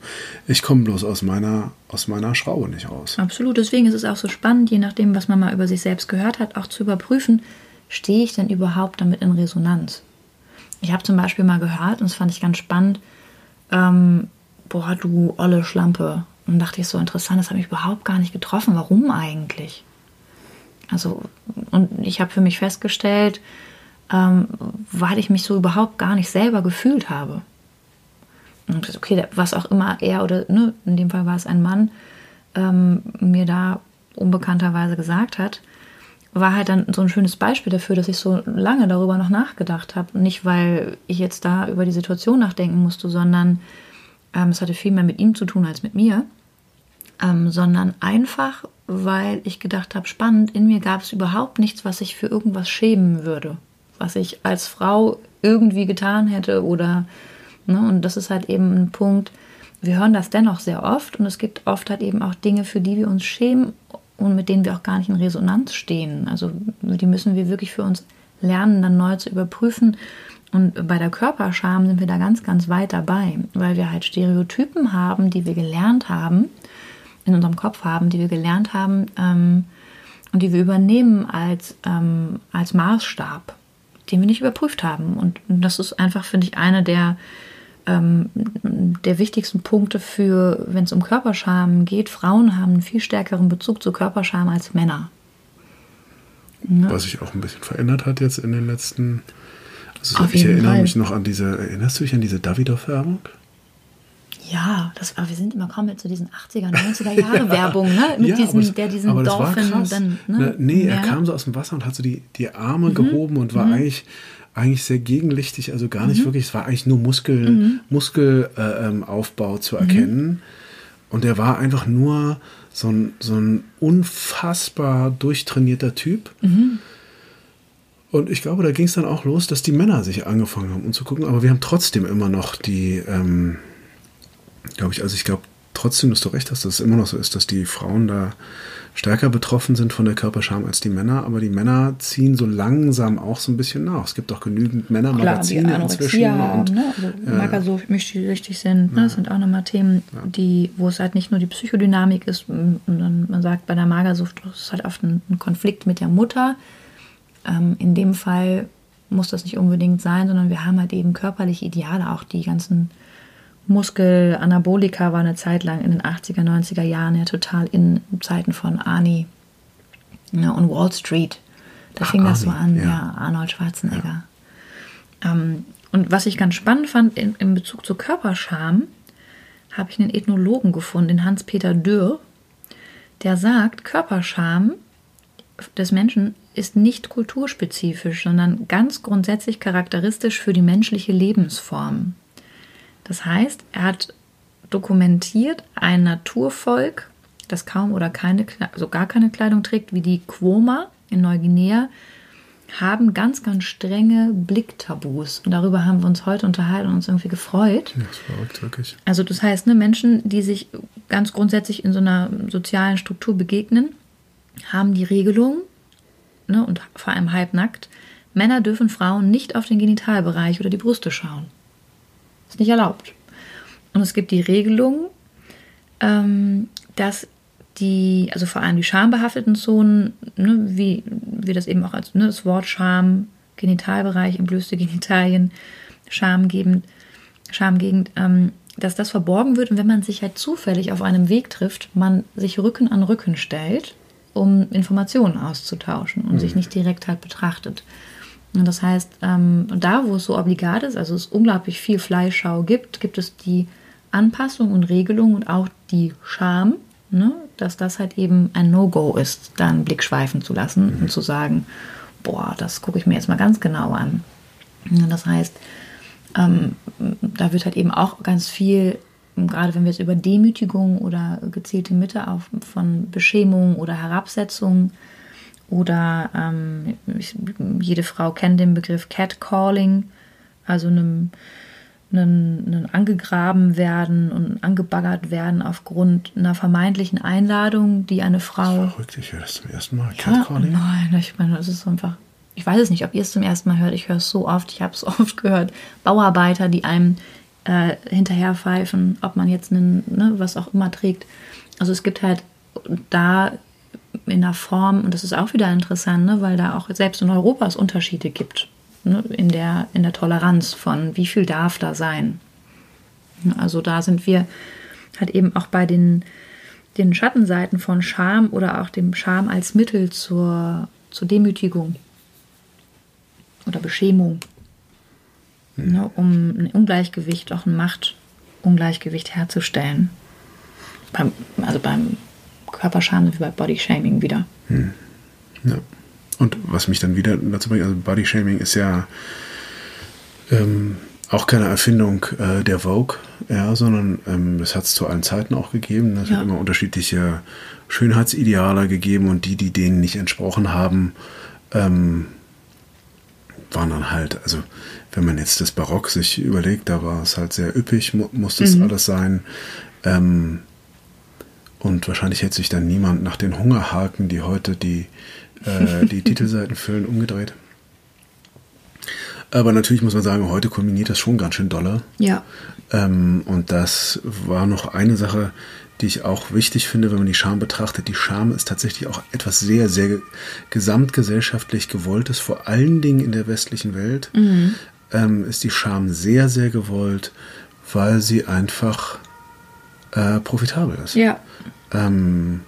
Ich komme bloß aus meiner, aus meiner Schraube nicht raus. Absolut, deswegen ist es auch so spannend, je nachdem, was man mal über sich selbst gehört hat, auch zu überprüfen, stehe ich denn überhaupt damit in Resonanz? Ich habe zum Beispiel mal gehört, und das fand ich ganz spannend, ähm, boah, du olle Schlampe. Und dachte ich so interessant, das hat mich überhaupt gar nicht getroffen. Warum eigentlich? Also, und ich habe für mich festgestellt, ähm, weil ich mich so überhaupt gar nicht selber gefühlt habe. Und okay, was auch immer er oder, ne, in dem Fall war es ein Mann, ähm, mir da unbekannterweise gesagt hat, war halt dann so ein schönes Beispiel dafür, dass ich so lange darüber noch nachgedacht habe. Nicht, weil ich jetzt da über die Situation nachdenken musste, sondern ähm, es hatte viel mehr mit ihm zu tun als mit mir, ähm, sondern einfach, weil ich gedacht habe, spannend, in mir gab es überhaupt nichts, was ich für irgendwas schämen würde, was ich als Frau irgendwie getan hätte oder, ne, und das ist halt eben ein Punkt, wir hören das dennoch sehr oft und es gibt oft halt eben auch Dinge, für die wir uns schämen und mit denen wir auch gar nicht in Resonanz stehen. Also die müssen wir wirklich für uns lernen, dann neu zu überprüfen. Und bei der Körperscham sind wir da ganz, ganz weit dabei, weil wir halt Stereotypen haben, die wir gelernt haben, in unserem Kopf haben, die wir gelernt haben ähm, und die wir übernehmen als, ähm, als Maßstab, den wir nicht überprüft haben. Und das ist einfach, finde ich, eine der ähm, der wichtigsten Punkte für, wenn es um Körperscham geht. Frauen haben einen viel stärkeren Bezug zu Körperscham als Männer. Ja. Was sich auch ein bisschen verändert hat jetzt in den letzten. Also ich erinnere Fall. mich noch an diese, erinnerst du dich an diese Davidoff-Werbung? Ja, das war, wir sind immer kaum mit zu diesen 80er, 90er Jahre Werbung, ne? Mit ja, diesem, das, der diesen Dolphin dann. Ne? Nee, er kam so aus dem Wasser und hat so die, die Arme mhm. gehoben und war mhm. eigentlich eigentlich sehr gegenlichtig, also gar nicht mhm. wirklich, es war eigentlich nur Muskel, mhm. Muskelaufbau äh, zu erkennen. Mhm. Und er war einfach nur so ein, so ein unfassbar durchtrainierter Typ. Mhm. Und ich glaube, da ging es dann auch los, dass die Männer sich angefangen haben, um zu gucken. Aber wir haben trotzdem immer noch die, ähm, glaube ich, also ich glaube trotzdem, dass du recht hast, dass es immer noch so ist, dass die Frauen da stärker betroffen sind von der Körperscham als die Männer, aber die Männer ziehen so langsam auch so ein bisschen nach. Es gibt auch genügend Männermagazine inzwischen. Haben, und, ne? also, äh, Magersucht-Mischsüchtig sind, ne? das sind auch nochmal Themen, ja. die, wo es halt nicht nur die Psychodynamik ist, sondern man sagt, bei der Magersucht ist es halt oft ein, ein Konflikt mit der Mutter. Ähm, in dem Fall muss das nicht unbedingt sein, sondern wir haben halt eben körperliche Ideale, auch die ganzen Muskelanabolika war eine Zeit lang in den 80er, 90er Jahren ja total in Zeiten von Arnie ja, und Wall Street. Da Ach, fing das so an, ja, ja Arnold Schwarzenegger. Ja. Ähm, und was ich ganz spannend fand in, in Bezug zu Körperscham, habe ich einen Ethnologen gefunden, den Hans-Peter Dürr, der sagt, Körperscham des Menschen ist nicht kulturspezifisch, sondern ganz grundsätzlich charakteristisch für die menschliche Lebensform. Das heißt, er hat dokumentiert ein Naturvolk, das kaum oder keine, also gar keine Kleidung trägt, wie die Quoma in Neuguinea, haben ganz, ganz strenge Blicktabus. Und darüber haben wir uns heute unterhalten und uns irgendwie gefreut. Ja, das ist verrückt, wirklich. Also das heißt, ne, Menschen, die sich ganz grundsätzlich in so einer sozialen Struktur begegnen, haben die Regelung, ne, und vor allem halbnackt, Männer dürfen Frauen nicht auf den Genitalbereich oder die Brüste schauen. Ist nicht erlaubt. Und es gibt die Regelung, ähm, dass die, also vor allem die schambehafteten Zonen, ne, wie wir das eben auch als ne, das Wort Scham, Genitalbereich, entblößte Genitalien, Schamgebend, Schamgegend, ähm, dass das verborgen wird und wenn man sich halt zufällig auf einem Weg trifft, man sich Rücken an Rücken stellt, um Informationen auszutauschen und mhm. sich nicht direkt halt betrachtet. Und das heißt, ähm, da, wo es so obligat ist, also es unglaublich viel Fleischschau gibt, gibt es die Anpassung und Regelung und auch die Scham, ne, dass das halt eben ein No-Go ist, da einen Blick schweifen zu lassen mhm. und zu sagen, boah, das gucke ich mir jetzt mal ganz genau an. Das heißt, ähm, da wird halt eben auch ganz viel, gerade wenn wir jetzt über Demütigung oder gezielte Mitte auf, von Beschämung oder Herabsetzung oder ähm, ich, jede Frau kennt den Begriff Catcalling, also einem einen, einen angegraben werden und angebaggert werden aufgrund einer vermeintlichen Einladung, die eine Frau. Verrückt, ich höre das zum ersten Mal. Catcalling? Ja, nein, ich meine, das ist einfach. Ich weiß es nicht, ob ihr es zum ersten Mal hört. Ich höre es so oft. Ich habe es oft gehört. Bauarbeiter, die einem äh, hinterher pfeifen, ob man jetzt einen, ne, was auch immer trägt. Also es gibt halt da in der Form, und das ist auch wieder interessant, ne, weil da auch selbst in Europa es Unterschiede gibt ne, in, der, in der Toleranz von wie viel darf da sein. Also da sind wir halt eben auch bei den, den Schattenseiten von Scham oder auch dem Scham als Mittel zur, zur Demütigung oder Beschämung, mhm. ne, um ein Ungleichgewicht, auch ein Machtungleichgewicht herzustellen. Beim, also beim Körperscham wir bei Bodyshaming wieder. Mhm. Ja. Und was mich dann wieder dazu bringt, also Bodyshaming ist ja ähm, auch keine Erfindung äh, der Vogue, ja, sondern ähm, es hat es zu allen Zeiten auch gegeben. Es ja. hat immer unterschiedliche Schönheitsideale gegeben und die, die denen nicht entsprochen haben, ähm, waren dann halt, also wenn man jetzt das Barock sich überlegt, da war es halt sehr üppig, mu musste es mhm. alles sein. Ähm, und wahrscheinlich hätte sich dann niemand nach den Hungerhaken, die heute die äh, die Titelseiten füllen, umgedreht. Aber natürlich muss man sagen, heute kombiniert das schon ganz schön doller. Ja. Ähm, und das war noch eine Sache, die ich auch wichtig finde, wenn man die Scham betrachtet. Die Scham ist tatsächlich auch etwas sehr, sehr gesamtgesellschaftlich gewolltes, vor allen Dingen in der westlichen Welt. Mhm. Ähm, ist die Scham sehr, sehr gewollt, weil sie einfach äh, profitabel ist. Ja. Ähm,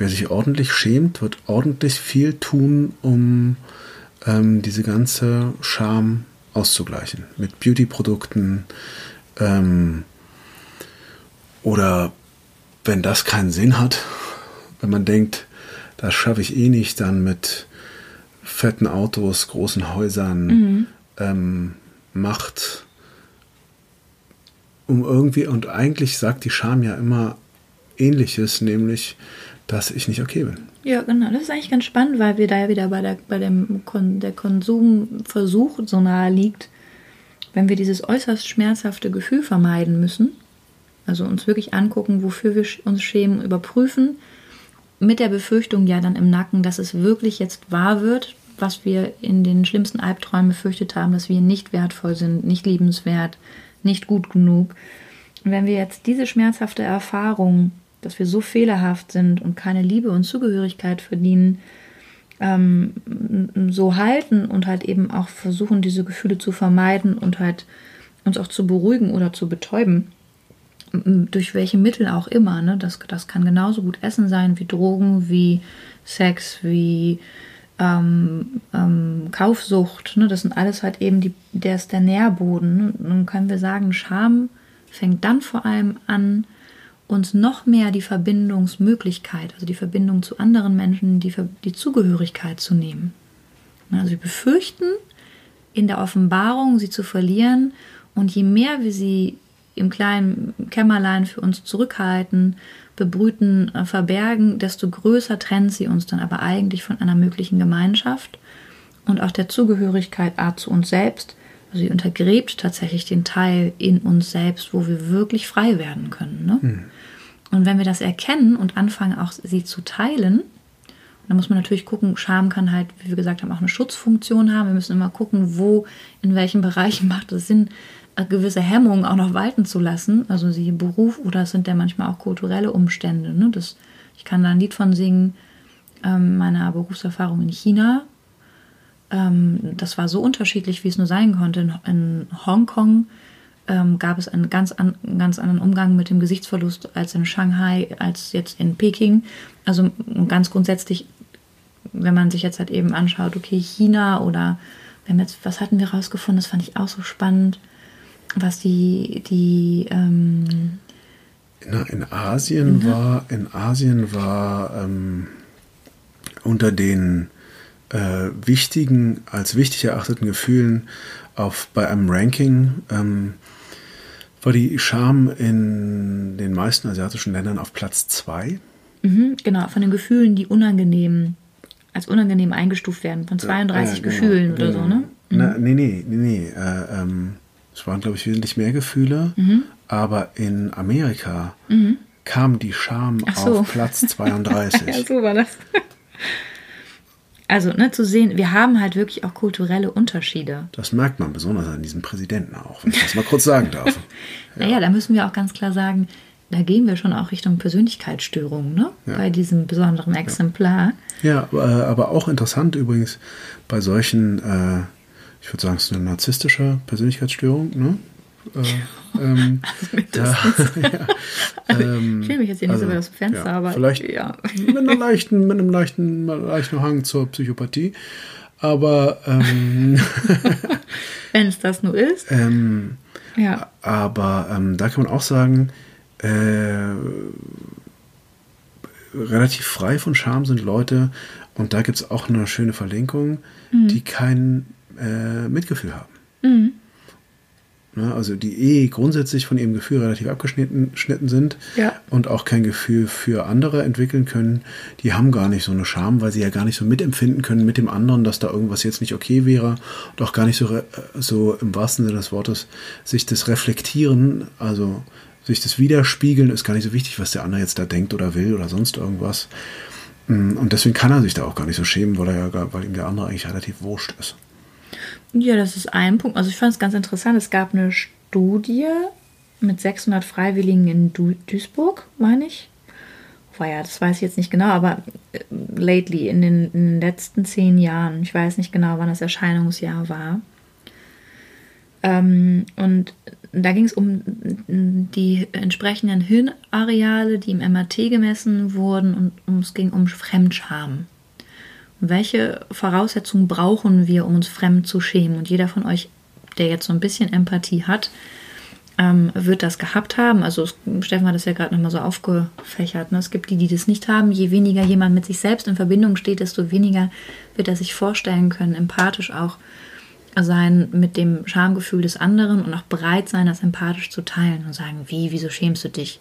Wer sich ordentlich schämt, wird ordentlich viel tun, um ähm, diese ganze Scham auszugleichen. Mit Beauty-Produkten ähm, oder wenn das keinen Sinn hat, wenn man denkt, das schaffe ich eh nicht, dann mit fetten Autos, großen Häusern, mhm. ähm, Macht, um irgendwie, und eigentlich sagt die Scham ja immer ähnliches, nämlich dass ich nicht okay bin. Ja, genau. Das ist eigentlich ganz spannend, weil wir da ja wieder bei, der, bei dem Kon der Konsumversuch so nahe liegt, wenn wir dieses äußerst schmerzhafte Gefühl vermeiden müssen, also uns wirklich angucken, wofür wir uns schämen, überprüfen, mit der Befürchtung ja dann im Nacken, dass es wirklich jetzt wahr wird, was wir in den schlimmsten Albträumen befürchtet haben, dass wir nicht wertvoll sind, nicht liebenswert, nicht gut genug. Und wenn wir jetzt diese schmerzhafte Erfahrung dass wir so fehlerhaft sind und keine Liebe und Zugehörigkeit verdienen, ähm, so halten und halt eben auch versuchen, diese Gefühle zu vermeiden und halt uns auch zu beruhigen oder zu betäuben, durch welche Mittel auch immer. Ne? Das, das kann genauso gut Essen sein wie Drogen, wie Sex, wie ähm, ähm, Kaufsucht. Ne? Das sind alles halt eben die, der ist der Nährboden. Ne? Nun können wir sagen, Scham fängt dann vor allem an, uns noch mehr die Verbindungsmöglichkeit, also die Verbindung zu anderen Menschen, die, die Zugehörigkeit zu nehmen. Also wir befürchten in der Offenbarung, sie zu verlieren und je mehr wir sie im kleinen Kämmerlein für uns zurückhalten, bebrüten, äh, verbergen, desto größer trennt sie uns dann aber eigentlich von einer möglichen Gemeinschaft und auch der Zugehörigkeit A zu uns selbst. Also sie untergräbt tatsächlich den Teil in uns selbst, wo wir wirklich frei werden können. Ne? Hm. Und wenn wir das erkennen und anfangen, auch sie zu teilen, dann muss man natürlich gucken, Scham kann halt, wie wir gesagt haben, auch eine Schutzfunktion haben. Wir müssen immer gucken, wo, in welchen Bereichen macht es Sinn, äh, gewisse Hemmungen auch noch walten zu lassen. Also sie Beruf oder es sind ja manchmal auch kulturelle Umstände. Ne? Das, ich kann da ein Lied von singen, ähm, meiner Berufserfahrung in China. Ähm, das war so unterschiedlich, wie es nur sein konnte. In, in Hongkong ähm, gab es einen ganz, an, ganz anderen Umgang mit dem Gesichtsverlust als in Shanghai, als jetzt in Peking. Also ganz grundsätzlich wenn man sich jetzt halt eben anschaut, okay, China oder wir haben jetzt, was hatten wir rausgefunden, das fand ich auch so spannend, was die, die ähm in, in, Asien mhm. war, in Asien war ähm, unter den äh, wichtigen, als wichtig erachteten Gefühlen auf, bei einem Ranking ähm, war die Scham in den meisten asiatischen Ländern auf Platz 2. Mhm, genau, von den Gefühlen, die unangenehm als unangenehm eingestuft werden von 32 ja, genau, Gefühlen genau. oder so, ne? Mhm. Na, nee, nee, nee, nee. Äh, ähm, es waren, glaube ich, wesentlich mehr Gefühle, mhm. aber in Amerika mhm. kam die Scham so. auf Platz 32. ja, so war das. Also, ne, zu sehen, wir haben halt wirklich auch kulturelle Unterschiede. Das merkt man besonders an diesem Präsidenten auch, wenn ich das mal kurz sagen darf. Ja. naja, da müssen wir auch ganz klar sagen, da gehen wir schon auch Richtung Persönlichkeitsstörung, ne? Ja. Bei diesem besonderen Exemplar. Ja, ja äh, aber auch interessant übrigens bei solchen, äh, ich würde sagen, es ist eine narzisstische Persönlichkeitsstörung, ne? Äh, ähm, da, ja, ähm, ich will mich jetzt hier nicht also, so weit aus dem Fenster, ja, aber vielleicht ja. mit, einer leichten, mit einem leichten, leichten Hang zur Psychopathie. Aber ähm, wenn es das nur ist. Ähm, ja. Aber ähm, da kann man auch sagen, äh, relativ frei von Scham sind Leute, und da gibt es auch eine schöne Verlinkung, mhm. die kein äh, Mitgefühl haben. Mhm. Ja, also die eh grundsätzlich von ihrem Gefühl relativ abgeschnitten sind ja. und auch kein Gefühl für andere entwickeln können, die haben gar nicht so eine Scham, weil sie ja gar nicht so mitempfinden können mit dem anderen, dass da irgendwas jetzt nicht okay wäre und auch gar nicht so, so im wahrsten Sinne des Wortes sich das reflektieren, also sich das widerspiegeln, ist gar nicht so wichtig, was der andere jetzt da denkt oder will oder sonst irgendwas. Mm, und deswegen kann er sich da auch gar nicht so schämen, weil, er ja, weil ihm der andere eigentlich relativ wurscht ist. Ja, das ist ein Punkt. Also ich fand es ganz interessant. Es gab eine Studie mit 600 Freiwilligen in du Duisburg, meine ich. War ja, das weiß ich jetzt nicht genau, aber äh, lately, in den, in den letzten zehn Jahren, ich weiß nicht genau, wann das Erscheinungsjahr war. Ähm, und da ging es um die entsprechenden Hirnareale, die im MRT gemessen wurden und es ging um Fremdscham. Welche Voraussetzungen brauchen wir, um uns fremd zu schämen? Und jeder von euch, der jetzt so ein bisschen Empathie hat, ähm, wird das gehabt haben. Also Steffen hat das ja gerade nochmal so aufgefächert. Ne? Es gibt die, die das nicht haben. Je weniger jemand mit sich selbst in Verbindung steht, desto weniger wird er sich vorstellen können, empathisch auch sein mit dem Schamgefühl des anderen und auch bereit sein, das empathisch zu teilen und sagen, wie, wieso schämst du dich?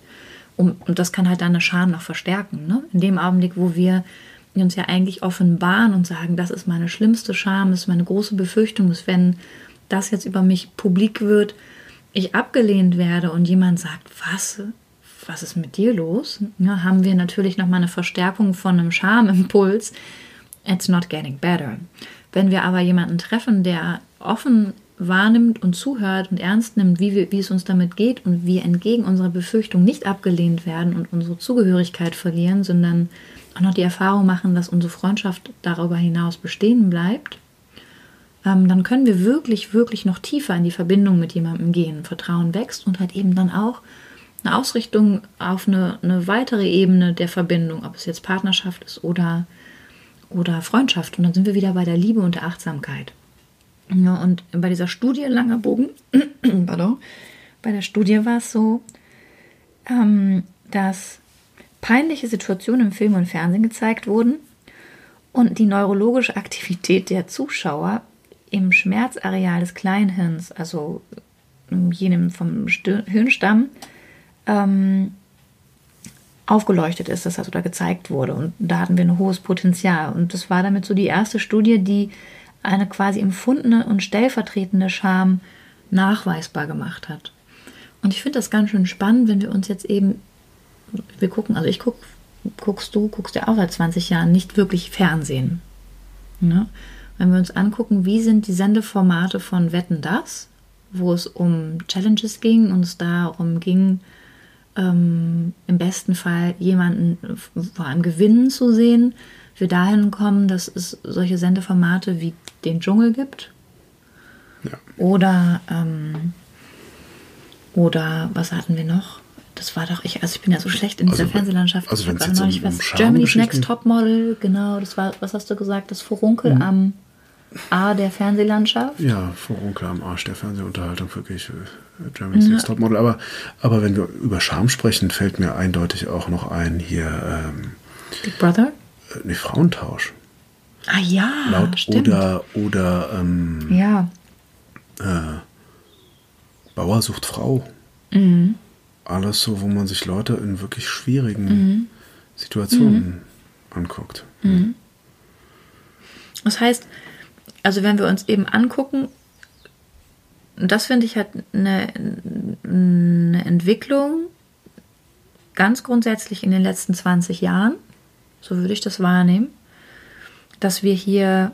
Und das kann halt deine Scham noch verstärken. Ne? In dem Augenblick, wo wir uns ja eigentlich offenbaren und sagen, das ist meine schlimmste Scham, das ist meine große Befürchtung, dass wenn das jetzt über mich publik wird, ich abgelehnt werde und jemand sagt, was, was ist mit dir los? Ja, haben wir natürlich nochmal eine Verstärkung von einem Schamimpuls. It's not getting better. Wenn wir aber jemanden treffen, der offen wahrnimmt und zuhört und ernst nimmt, wie, wir, wie es uns damit geht und wir entgegen unserer Befürchtung nicht abgelehnt werden und unsere Zugehörigkeit verlieren, sondern auch noch die Erfahrung machen, dass unsere Freundschaft darüber hinaus bestehen bleibt, ähm, dann können wir wirklich, wirklich noch tiefer in die Verbindung mit jemandem gehen. Vertrauen wächst und halt eben dann auch eine Ausrichtung auf eine, eine weitere Ebene der Verbindung, ob es jetzt Partnerschaft ist oder oder Freundschaft. Und dann sind wir wieder bei der Liebe und der Achtsamkeit. Ja, und bei dieser Studie, langer Bogen, pardon, bei der Studie war es so, ähm, dass peinliche Situationen im Film und Fernsehen gezeigt wurden und die neurologische Aktivität der Zuschauer im Schmerzareal des Kleinhirns, also jenem vom Hirnstamm ähm, aufgeleuchtet ist, das heißt oder gezeigt wurde. Und da hatten wir ein hohes Potenzial. Und das war damit so die erste Studie, die eine quasi empfundene und stellvertretende Scham nachweisbar gemacht hat. Und ich finde das ganz schön spannend, wenn wir uns jetzt eben, wir gucken, also ich guck, guckst du, guckst ja auch seit 20 Jahren nicht wirklich Fernsehen. Ne? Wenn wir uns angucken, wie sind die Sendeformate von Wetten das, wo es um Challenges ging und es darum ging, ähm, im besten Fall jemanden vor einem Gewinnen zu sehen, wir dahin kommen, dass es solche Sendeformate wie den Dschungel gibt. Ja. Oder, ähm, oder was hatten wir noch? Das war doch, ich, also ich bin ja so schlecht in dieser Also, Fernsehlandschaft. also wenn's hab jetzt um- um Germany's Next Topmodel, genau, das war, was hast du gesagt, das Furunkel Mhm. am A der Fernsehlandschaft. Ja, Furunkel am Arsch der Fernsehunterhaltung, wirklich äh, Germany's Next Topmodel. Aber, aber wenn wir über Scham sprechen, fällt mir eindeutig auch noch ein hier, ähm, Big Brother. äh, nee, Frauentausch. Ah ja, Laut stimmt. oder, oder ähm, ja, Bauer sucht Frau. Mhm. Alles so, wo man sich Leute in wirklich schwierigen Mhm. Situationen anguckt. Das heißt, also wenn wir uns eben angucken, und das finde ich halt eine, eine Entwicklung ganz grundsätzlich in den letzten 20 Jahren, so würde ich das wahrnehmen, dass wir hier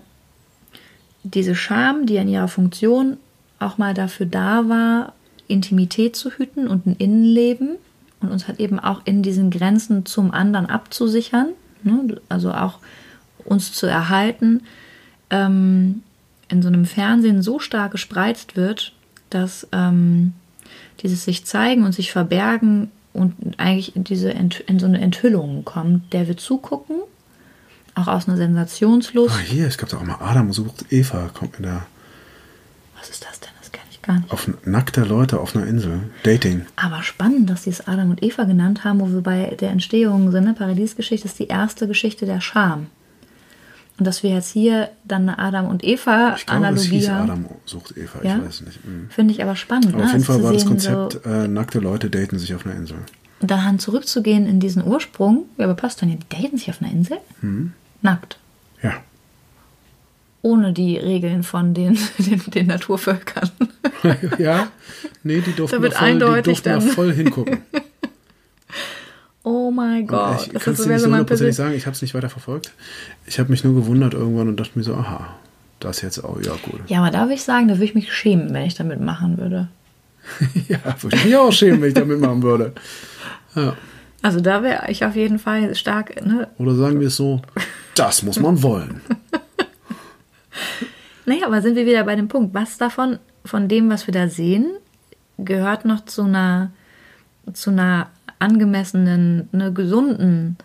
diese Scham, die in ihrer Funktion auch mal dafür da war, Intimität zu hüten und ein Innenleben und uns halt eben auch in diesen Grenzen zum anderen abzusichern, ne? also auch uns zu erhalten, ähm, in so einem Fernsehen so stark gespreizt wird, dass ähm, dieses sich zeigen und sich verbergen und eigentlich in diese in so eine Enthüllung kommt, der wir zugucken, auch aus einer Sensationslust. Ah, hier, es gab doch auch mal Adam sucht Eva, kommt mir da. Was ist das denn? Das kenne ich gar nicht. Auf nackte Leute auf einer Insel. Dating. Aber spannend, dass sie es Adam und Eva genannt haben, wo wir bei der Entstehung sind. Ne? Paradiesgeschichte ist die erste Geschichte der Scham. Und dass wir jetzt hier dann eine Adam und Eva Ich glaube, es Analogie hieß haben, Adam sucht Eva, Ja? ich weiß nicht. Mhm. finde ich aber spannend. Aber ne? auf jeden Fall war das Konzept, So, äh, nackte Leute daten sich auf einer Insel. und dann zurückzugehen in diesen Ursprung. Ja, aber passt dann ja, die daten sich auf einer Insel? Mhm. Nackt. Ohne die Regeln von den, den, den Naturvölkern. ja, nee, die durften, Da voll, die durften dann- voll hingucken. Oh mein Gott. ich kann es so nicht so mein hundertprozentig sagen, ich habe es nicht weiter verfolgt. Ich habe mich nur gewundert irgendwann und dachte mir so, aha, das jetzt auch, ja gut. Ja, aber da würde ich sagen, da würde ich mich schämen, wenn ich damit machen würde. Ja, würde ich mich auch schämen, wenn ich damit machen würde. Ja. Also da wäre ich auf jeden Fall stark, ne? Oder sagen wir es so, das muss man wollen. Naja, aber sind wir wieder bei dem Punkt, was davon, von dem, was wir da sehen, gehört noch zu einer, zu einer angemessenen, einer gesunden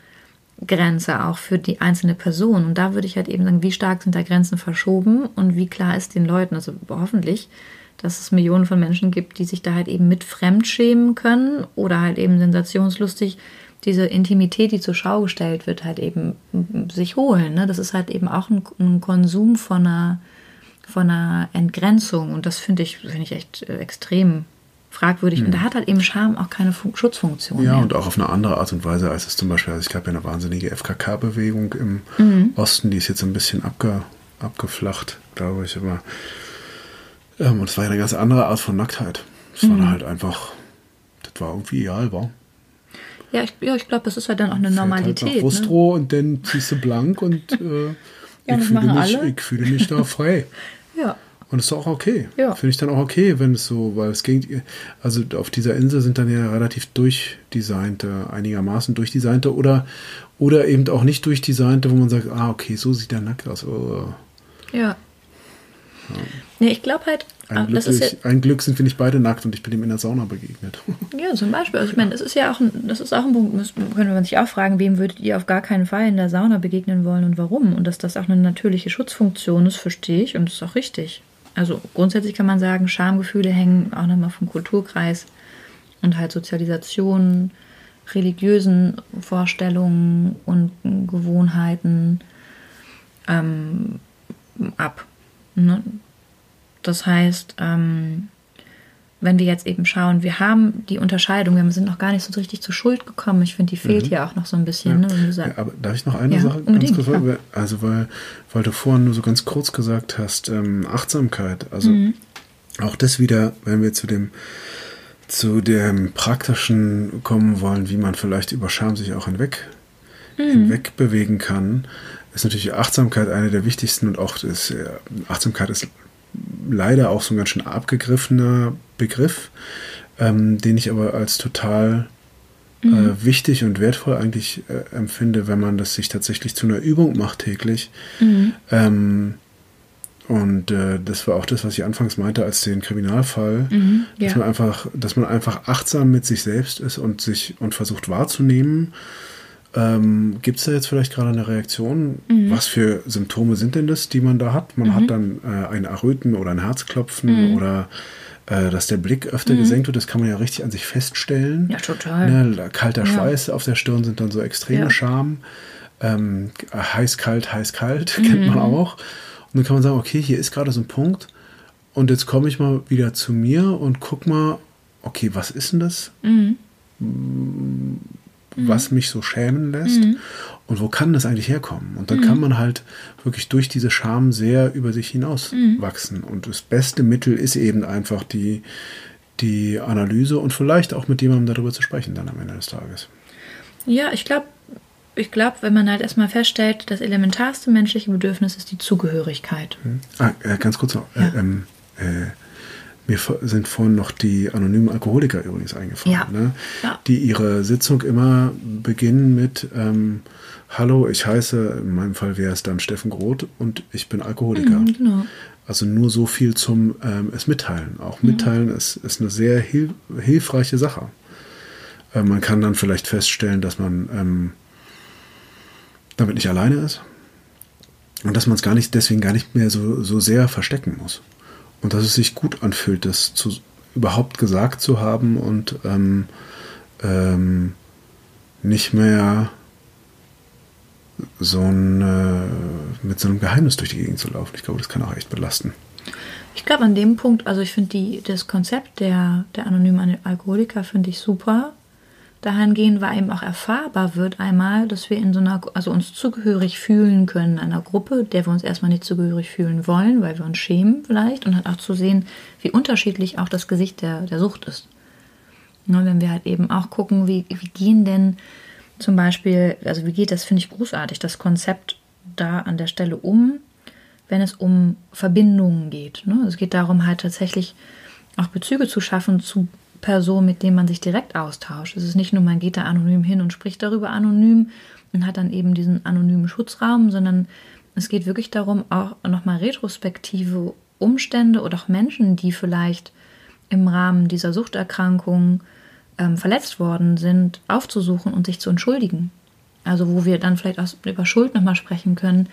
Grenze auch für die einzelne Person. Und da würde ich halt eben sagen, wie stark sind da Grenzen verschoben und wie klar ist den Leuten, also hoffentlich, dass es Millionen von Menschen gibt, die sich da halt eben mit fremdschämen können oder halt eben sensationslustig diese Intimität, die zur Schau gestellt wird, halt eben sich holen. Ne? Das ist halt eben auch ein, ein Konsum von einer, von einer Entgrenzung und das finde ich, finde ich echt äh, extrem fragwürdig. Und da hat halt eben Scham auch keine Fun Schutzfunktion Hm. Ja, mehr. und auch auf eine andere Art und Weise, als es zum Beispiel, also es gab ja eine wahnsinnige FKK-Bewegung im Mhm. Osten, die ist jetzt ein bisschen abge, abgeflacht, glaube ich, aber ähm, und es war ja eine ganz andere Art von Nacktheit. Es war Mhm. dann halt einfach, das war irgendwie egal, war. Ja, ich, ja, ich glaube, das ist halt dann auch eine Fährt Halt Normalität. nach ne? Brustrohr und dann ziehst du blank und äh, Ja, ich, fühle mich, alle. ich fühle mich da frei. Ja. Und das ist auch okay. Ja. Finde ich dann auch okay, wenn es so, weil es ging, also auf dieser Insel sind dann ja relativ durchdesignte, einigermaßen durchdesignte oder, oder eben auch nicht durchdesignte, wo man sagt, ah, okay, so sieht der nackt aus. Oh. Ja. Nee, ich glaube halt, Ein, ah, Glück, das ist ja, ich, ein Glück sind wir nicht beide nackt und ich bin ihm in der Sauna begegnet. ja zum Beispiel. Also ich meine, das ist ja auch ein, das ist auch ein Punkt, muss, könnte man sich auch fragen, wem würdet ihr auf gar keinen Fall in der Sauna begegnen wollen und warum? Und dass das auch eine natürliche Schutzfunktion ist, verstehe ich und das ist auch richtig. Also grundsätzlich kann man sagen, Schamgefühle hängen auch nochmal vom Kulturkreis und halt Sozialisation, religiösen Vorstellungen und Gewohnheiten ähm, ab. Ne? Das heißt, ähm, wenn wir jetzt eben schauen, wir haben die Unterscheidung, wir sind noch gar nicht so richtig zur Schuld gekommen. Ich finde, die fehlt mhm. hier auch noch so ein bisschen. Ja. Ne, ja, aber darf ich noch eine ja, Sache ganz kurz ja. Also, weil, weil du vorhin nur so ganz kurz gesagt hast, ähm, Achtsamkeit. Also mhm. auch das wieder, wenn wir zu dem zu dem praktischen kommen wollen, wie man vielleicht über Scham sich auch hinweg, mhm. hinweg bewegen kann, ist natürlich Achtsamkeit eine der wichtigsten und auch das, Achtsamkeit ist leider auch so ein ganz schön abgegriffener Begriff, ähm, den ich aber als total äh, mhm. äh, wichtig und wertvoll eigentlich äh, empfinde, wenn man das sich tatsächlich zu einer Übung macht täglich. Mhm. Ähm, und äh, das war auch das, was ich anfangs meinte als den Kriminalfall, mhm, ja. dass man einfach, dass man einfach achtsam mit sich selbst ist und sich und versucht wahrzunehmen. Ähm, Gibt es da jetzt vielleicht gerade eine Reaktion? Mhm. Was für Symptome sind denn das, die man da hat? Man mhm. hat dann äh, ein Erröten oder ein Herzklopfen mhm. oder äh, dass der Blick öfter mhm. gesenkt wird. Das kann man ja richtig an sich feststellen. Ja, total. Ne, kalter ja. Schweiß auf der Stirn sind dann so extreme ja. Scham. Ähm, heiß, kalt, heiß, kalt kennt man mhm. auch. Und dann kann man sagen, okay, hier ist gerade so ein Punkt und jetzt komme ich mal wieder zu mir und guck mal, okay, was ist denn das? Mhm. Was mich so schämen lässt mhm. und wo kann das eigentlich herkommen? Und dann mhm. kann man halt wirklich durch diese Scham sehr über sich hinaus mhm. wachsen. Und das beste Mittel ist eben einfach die, die Analyse und vielleicht auch mit jemandem darüber zu sprechen dann am Ende des Tages. Ja, ich glaube, ich glaube, wenn man halt erstmal feststellt, das elementarste menschliche Bedürfnis ist die Zugehörigkeit. Hm. Ah, äh, ganz kurz noch. Ja. Äh, ähm, äh, mir sind vorhin noch die anonymen Alkoholiker übrigens eingefallen, ja. Ne? Ja. die ihre Sitzung immer beginnen mit ähm, Hallo, ich heiße, in meinem Fall wäre es dann Steffen Groth und ich bin Alkoholiker. Mhm, genau. Also nur so viel zum ähm, es mitteilen. Auch mhm. mitteilen ist, ist eine sehr hil hilfreiche Sache. Äh, man kann dann vielleicht feststellen, dass man ähm, damit nicht alleine ist. Und dass man es gar nicht, deswegen gar nicht mehr so, so sehr verstecken muss. Und dass es sich gut anfühlt, das zu, überhaupt gesagt zu haben und ähm, ähm, nicht mehr so ein, äh, mit so einem Geheimnis durch die Gegend zu laufen. Ich glaube, das kann auch echt belasten. Ich glaube, an dem Punkt, also ich finde das Konzept der, der anonymen Alkoholiker finde ich super, dahingehend, weil eben auch erfahrbar wird einmal, dass wir in so einer, also uns zugehörig fühlen können einer Gruppe, der wir uns erstmal nicht zugehörig fühlen wollen, weil wir uns schämen vielleicht und halt auch zu sehen, wie unterschiedlich auch das Gesicht der, der Sucht ist. Ja, wenn wir halt eben auch gucken, wie, wie gehen denn zum Beispiel, also wie geht das, finde ich großartig, das Konzept da an der Stelle um, wenn es um Verbindungen geht. Ne? Es geht darum, halt tatsächlich auch Bezüge zu schaffen zu Person, mit dem man sich direkt austauscht. Es ist nicht nur, man geht da anonym hin und spricht darüber anonym und hat dann eben diesen anonymen Schutzraum, sondern es geht wirklich darum, auch nochmal retrospektive Umstände oder auch Menschen, die vielleicht im Rahmen dieser Suchterkrankung ähm, verletzt worden sind, aufzusuchen und sich zu entschuldigen. Also wo wir dann vielleicht auch über Schuld nochmal sprechen können.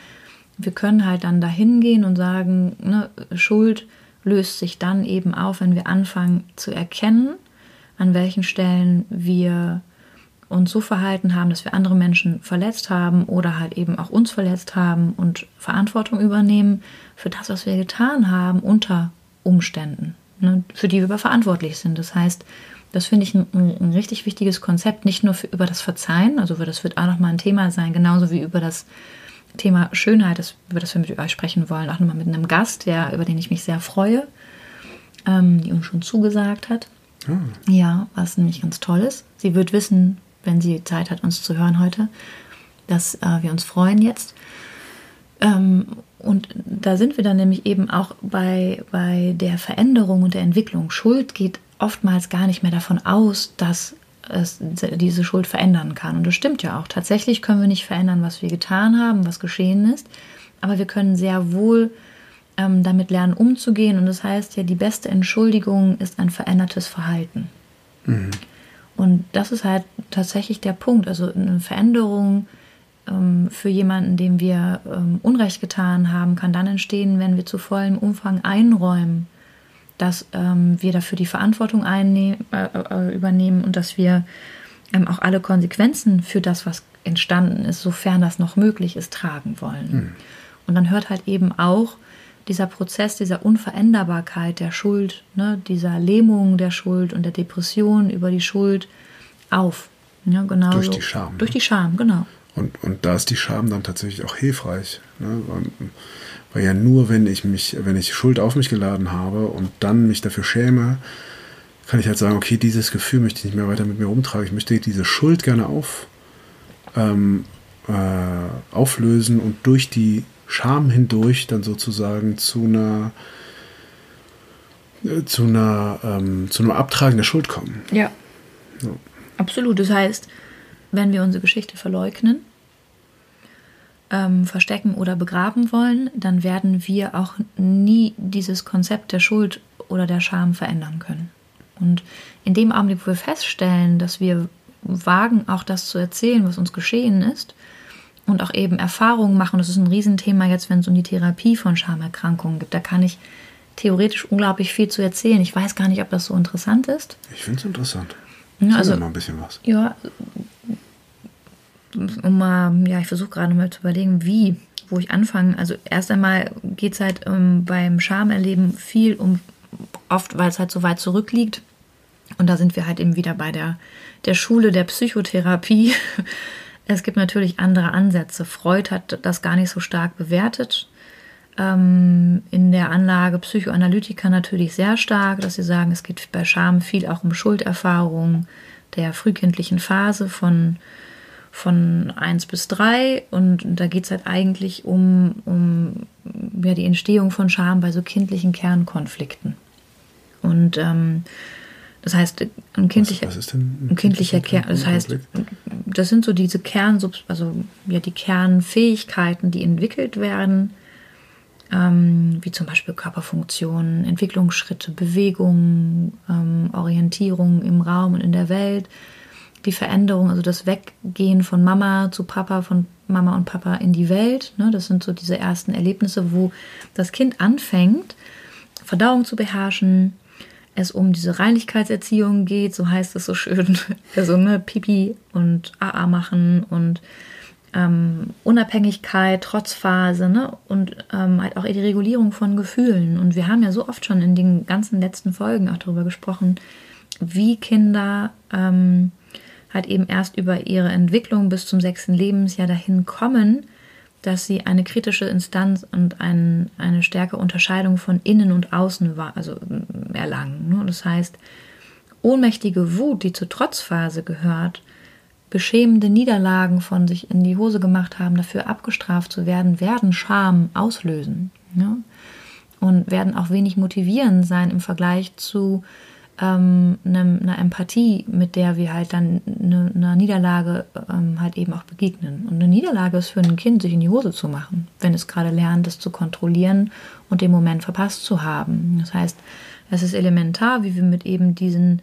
Wir können halt dann dahin gehen und sagen, ne, Schuld löst sich dann eben auf, wenn wir anfangen zu erkennen, an welchen Stellen wir uns so verhalten haben, dass wir andere Menschen verletzt haben oder halt eben auch uns verletzt haben und Verantwortung übernehmen für das, was wir getan haben unter Umständen, ne, für die wir verantwortlich sind. Das heißt, das finde ich ein, ein, richtig wichtiges Konzept, nicht nur für, über das Verzeihen, also das wird auch nochmal ein Thema sein, genauso wie über das Thema Schönheit, das, über das wir mit euch sprechen wollen, auch nochmal mit einem Gast, der, über den ich mich sehr freue, ähm, die uns schon zugesagt hat. Oh. Ja, was nämlich ganz toll ist. Sie wird wissen, wenn sie Zeit hat, uns zu hören heute, dass äh, wir uns freuen jetzt. Ähm, und da sind wir dann nämlich eben auch bei, bei der Veränderung und der Entwicklung. Schuld geht oftmals gar nicht mehr davon aus, dass es diese Schuld verändern kann. Und das stimmt ja auch. Tatsächlich können wir nicht verändern, was wir getan haben, was geschehen ist, aber wir können sehr wohl ähm, damit lernen, umzugehen. Und das heißt ja, die beste Entschuldigung ist ein verändertes Verhalten. Mhm. Und das ist halt tatsächlich der Punkt. Also eine Veränderung ähm, für jemanden, dem wir ähm, Unrecht getan haben, kann dann entstehen, wenn wir zu vollem Umfang einräumen, dass ähm, wir dafür die Verantwortung äh, äh, übernehmen und dass wir ähm, auch alle Konsequenzen für das, was entstanden ist, sofern das noch möglich ist, tragen wollen. Mhm. Und dann hört halt eben auch dieser Prozess dieser Unveränderbarkeit der Schuld, ne, dieser Lähmung der Schuld und der Depression über die Schuld auf. Ja, genau durch die Scham. Durch ne? die Scham, genau. Und, und da ist die Scham dann tatsächlich auch hilfreich. Ne? Weil ja nur, wenn ich mich, wenn ich Schuld auf mich geladen habe und dann mich dafür schäme, kann ich halt sagen, okay, dieses Gefühl möchte ich nicht mehr weiter mit mir rumtragen. Ich möchte diese Schuld gerne auf, ähm, äh, auflösen und durch die Scham hindurch dann sozusagen zu einer äh, zu einer ähm, zu einem Abtragen der Schuld kommen. Ja. ja. Absolut. Das heißt, wenn wir unsere Geschichte verleugnen, ähm, verstecken oder begraben wollen, dann werden wir auch nie dieses Konzept der Schuld oder der Scham verändern können. Und in dem Augenblick, wo wir feststellen, dass wir wagen, auch das zu erzählen, was uns geschehen ist, und auch eben Erfahrungen machen, das ist ein Riesenthema jetzt, wenn es um die Therapie von Schamerkrankungen geht. Da kann ich theoretisch unglaublich viel zu erzählen. Ich weiß gar nicht, ob das so interessant ist. Ich finde es interessant. Ja, also, mal ein bisschen was. Ja, um mal, ja, ich versuche gerade mal zu überlegen, wie, wo ich anfange. Also erst einmal geht es halt ähm, beim Schamerleben viel um, oft, weil es halt so weit zurückliegt. Und da sind wir halt eben wieder bei der, der Schule der Psychotherapie. Es gibt natürlich andere Ansätze. Freud hat das gar nicht so stark bewertet. Ähm, in der Anlage Psychoanalytiker natürlich sehr stark, dass sie sagen, es geht bei Scham viel auch um Schulderfahrung der frühkindlichen Phase von von 1 bis 3 und da geht es halt eigentlich um, um ja, die Entstehung von Scham bei so kindlichen Kernkonflikten. Und ähm, das heißt, ein kindlicher, was, was ist denn ein, kindlicher Kern, das heißt, das sind so diese Kern, also ja, die Kernfähigkeiten, die entwickelt werden, ähm, wie zum Beispiel Körperfunktionen, Entwicklungsschritte, Bewegung, ähm, Orientierung im Raum und in der Welt die Veränderung, also das Weggehen von Mama zu Papa, von Mama und Papa in die Welt. Ne? Das sind so diese ersten Erlebnisse, wo das Kind anfängt, Verdauung zu beherrschen, es um diese Reinlichkeitserziehung geht, so heißt es so schön. Also ne, Pipi und AA machen und ähm, Unabhängigkeit, Trotzphase ne? und ähm, halt auch die Regulierung von Gefühlen. Und wir haben ja so oft schon in den ganzen letzten Folgen auch darüber gesprochen, wie Kinder ähm, halt eben erst über ihre Entwicklung bis zum sechsten Lebensjahr dahin kommen, dass sie eine kritische Instanz und ein, eine stärkere Unterscheidung von innen und außen war, also mm, erlangen. Ne? Das heißt, ohnmächtige Wut, die zur Trotzphase gehört, beschämende Niederlagen von sich in die Hose gemacht haben, dafür abgestraft zu werden, werden Scham auslösen. Ne? Und werden auch wenig motivierend sein im Vergleich zu ähm, eine, Empathie, mit der wir halt dann eine, einer Niederlage ähm, halt eben auch begegnen. Und eine Niederlage ist für ein Kind, sich in die Hose zu machen, wenn es gerade lernt, das zu kontrollieren und den Moment verpasst zu haben. Das heißt, es ist elementar, wie wir mit eben diesen,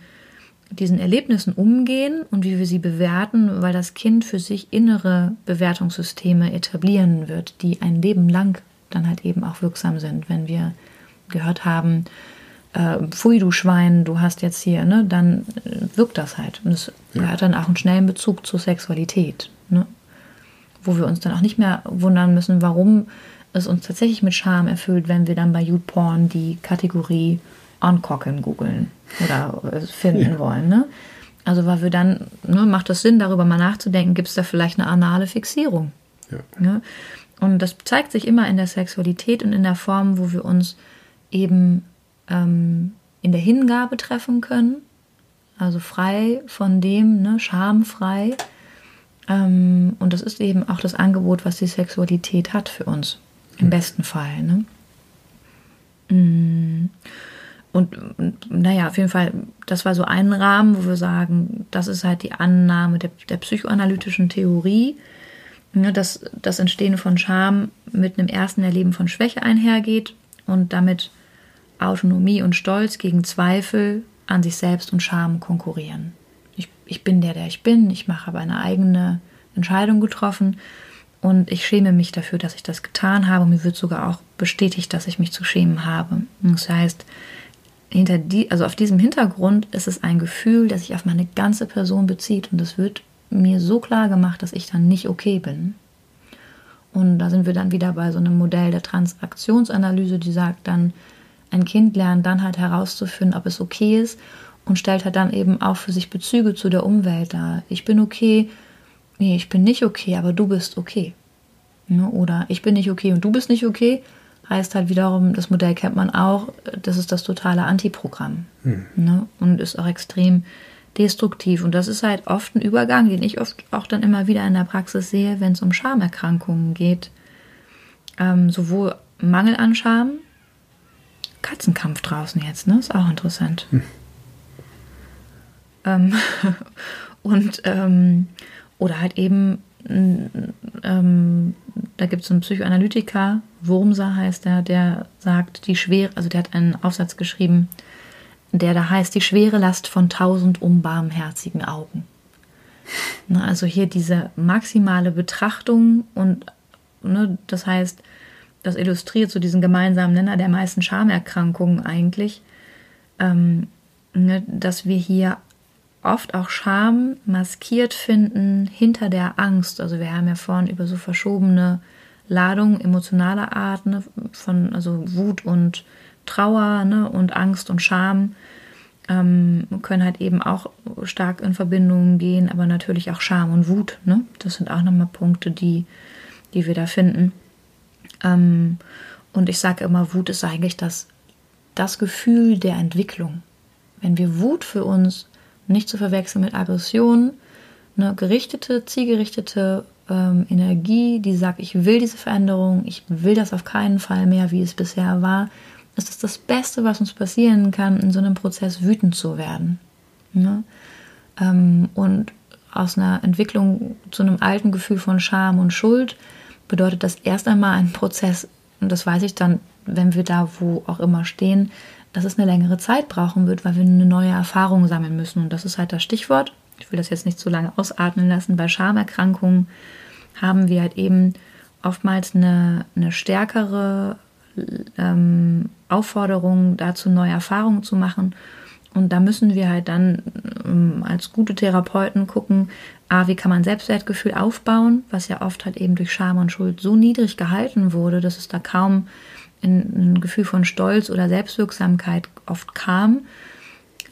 diesen Erlebnissen umgehen und wie wir sie bewerten, weil das Kind für sich innere Bewertungssysteme etablieren wird, die ein Leben lang dann halt eben auch wirksam sind. Wenn wir gehört haben, äh, pfui du Schwein, du hast jetzt hier, ne, dann äh, wirkt das halt. Und es ja. hat dann auch einen schnellen Bezug zur Sexualität, ne? wo wir uns dann auch nicht mehr wundern müssen, warum es uns tatsächlich mit Scham erfüllt, wenn wir dann bei YouPorn die Kategorie Oncocken googeln oder äh, finden ja. wollen. Ne? Also weil wir dann, ne, macht es Sinn, darüber mal nachzudenken, gibt es da vielleicht eine anale Fixierung? Ja. Ne? Und das zeigt sich immer in der Sexualität und in der Form, wo wir uns eben ähm, in der Hingabe treffen können, also frei von dem, ne, schamfrei. Ähm, und das ist eben auch das Angebot, was die Sexualität hat für uns, im besten Fall. Ne? Mm. Und naja, auf jeden Fall, das war so ein Rahmen, wo wir sagen, das ist halt die Annahme der, der psychoanalytischen Theorie, ne, dass das Entstehen von Scham mit einem ersten Erleben von Schwäche einhergeht und damit Autonomie und Stolz gegen Zweifel an sich selbst und Scham konkurrieren. Ich, ich bin der, der ich bin, ich mache aber eine eigene Entscheidung getroffen und ich schäme mich dafür, dass ich das getan habe. Mir wird sogar auch bestätigt, dass ich mich zu schämen habe. Das heißt, hinter die, also auf diesem Hintergrund ist es ein Gefühl, das sich auf meine ganze Person bezieht und es wird mir so klar gemacht, dass ich dann nicht okay bin. Und da sind wir dann wieder bei so einem Modell der Transaktionsanalyse, die sagt dann, ein Kind lernt dann halt herauszufinden, ob es okay ist und stellt halt dann eben auch für sich Bezüge zu der Umwelt dar. Ich bin okay, nee, ich bin nicht okay, aber du bist okay. Ne? Oder ich bin nicht okay und du bist nicht okay, heißt halt wiederum, das Modell kennt man auch, das ist das totale Antiprogramm. Hm. Ne? Und ist auch extrem destruktiv. Und das ist halt oft ein Übergang, den ich oft auch dann immer wieder in der Praxis sehe, wenn es um Schamerkrankungen geht. Ähm, sowohl Mangel an Scham, Katzenkampf draußen jetzt, ne? Ist auch interessant. Hm. Ähm, und ähm, oder halt eben, ähm, da gibt es einen Psychoanalytiker, Wurmser heißt er, der sagt, die schwere, also der hat einen Aufsatz geschrieben, der da heißt, die schwere Last von tausend unbarmherzigen Augen. Ne, also hier diese maximale Betrachtung und ne, das heißt, das illustriert so diesen gemeinsamen Nenner der meisten Schamerkrankungen eigentlich, ähm, ne, dass wir hier oft auch Scham maskiert finden hinter der Angst. Also wir haben ja vorhin über so verschobene Ladungen emotionaler Art, ne, von also Wut und Trauer ne, und Angst und Scham ähm, können halt eben auch stark in Verbindung gehen, aber natürlich auch Scham und Wut. Ne? Das sind auch nochmal Punkte, die, die wir da finden. Ähm, und ich sage immer, Wut ist eigentlich das, das Gefühl der Entwicklung. Wenn wir Wut für uns nicht zu verwechseln mit Aggression, eine gerichtete, zielgerichtete ähm, Energie, die sagt, ich will diese Veränderung, ich will das auf keinen Fall mehr, wie es bisher war, ist es das Beste, was uns passieren kann, in so einem Prozess wütend zu werden. Ne? Ähm, und aus einer Entwicklung zu einem alten Gefühl von Scham und Schuld bedeutet das erst einmal ein Prozess, und das weiß ich dann, wenn wir da wo auch immer stehen, dass es eine längere Zeit brauchen wird, weil wir eine neue Erfahrung sammeln müssen. Und das ist halt das Stichwort. Ich will das jetzt nicht zu lange ausatmen lassen. Bei Schamerkrankungen haben wir halt eben oftmals eine, eine stärkere ähm, Aufforderung dazu, neue Erfahrungen zu machen. Und da müssen wir halt dann ähm, als gute Therapeuten gucken, a, wie kann man Selbstwertgefühl aufbauen, was ja oft halt eben durch Scham und Schuld so niedrig gehalten wurde, dass es da kaum ein, ein Gefühl von Stolz oder Selbstwirksamkeit oft kam.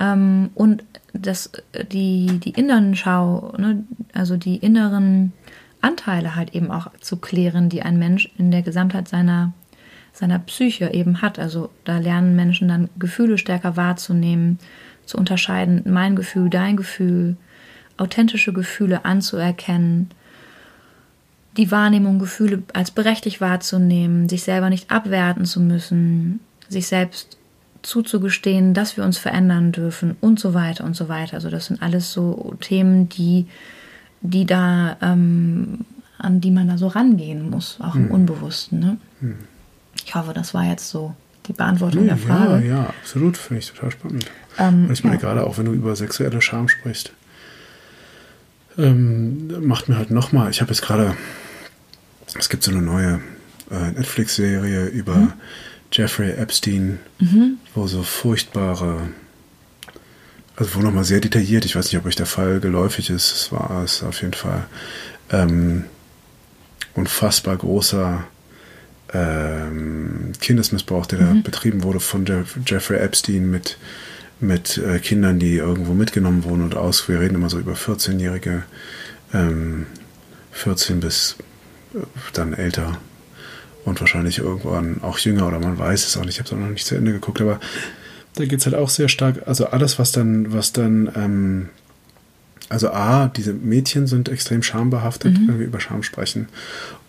Ähm, und dass die, die inneren Schau, ne, also die inneren Anteile halt eben auch zu klären, die ein Mensch in der Gesamtheit seiner seiner Psyche eben hat. Also da lernen Menschen dann Gefühle stärker wahrzunehmen, zu unterscheiden, mein Gefühl, dein Gefühl, authentische Gefühle anzuerkennen, die Wahrnehmung, Gefühle als berechtigt wahrzunehmen, sich selber nicht abwerten zu müssen, sich selbst zuzugestehen, dass wir uns verändern dürfen und so weiter und so weiter. Also das sind alles so Themen, die, die da, ähm, an die man da so rangehen muss, auch im hm. Unbewussten. Ne? Hm. Ich hoffe, das war jetzt so die Beantwortung nee, der Frage. Ja, ja, absolut. Finde ich total spannend. Ähm, ich meine, ja. gerade auch wenn du über sexuelle Scham sprichst, ähm, macht mir halt nochmal, ich habe jetzt gerade, es gibt so eine neue äh, Netflix-Serie über mhm. Jeffrey Epstein, mhm. wo so furchtbare, also wo nochmal sehr detailliert, ich weiß nicht, ob euch der Fall geläufig ist, es war es auf jeden Fall, ähm, unfassbar großer ähm, Kindesmissbrauch, der mhm. da betrieben wurde von Jeff Jeffrey Epstein mit, mit äh, Kindern, die irgendwo mitgenommen wurden und aus. Wir reden immer so über 14-Jährige, ähm, 14 bis äh, dann älter und wahrscheinlich irgendwann auch jünger oder man weiß es auch nicht. Ich habe es auch noch nicht zu Ende geguckt, aber da geht es halt auch sehr stark. Also alles, was dann, was dann ähm, also A, diese Mädchen sind extrem schambehaftet, mhm. wenn wir über Scham sprechen.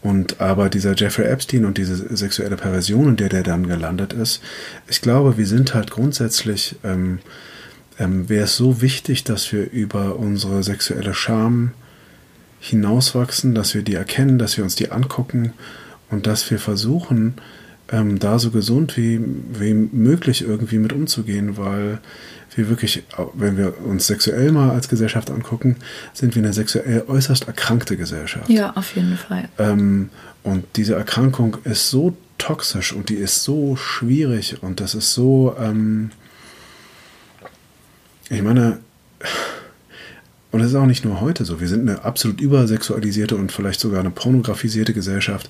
Und aber dieser Jeffrey Epstein und diese sexuelle Perversion, in der der dann gelandet ist, ich glaube, wir sind halt grundsätzlich, ähm, ähm, wäre es so wichtig, dass wir über unsere sexuelle Scham hinauswachsen, dass wir die erkennen, dass wir uns die angucken und dass wir versuchen, ähm, da so gesund wie, wie möglich irgendwie mit umzugehen, weil wir wirklich, wenn wir uns sexuell mal als Gesellschaft angucken, sind wir eine sexuell äußerst erkrankte Gesellschaft. Ja, auf jeden Fall. Ähm, und diese Erkrankung ist so toxisch und die ist so schwierig und das ist so, ähm, ich meine, und es ist auch nicht nur heute so. Wir sind eine absolut übersexualisierte und vielleicht sogar eine pornografisierte Gesellschaft.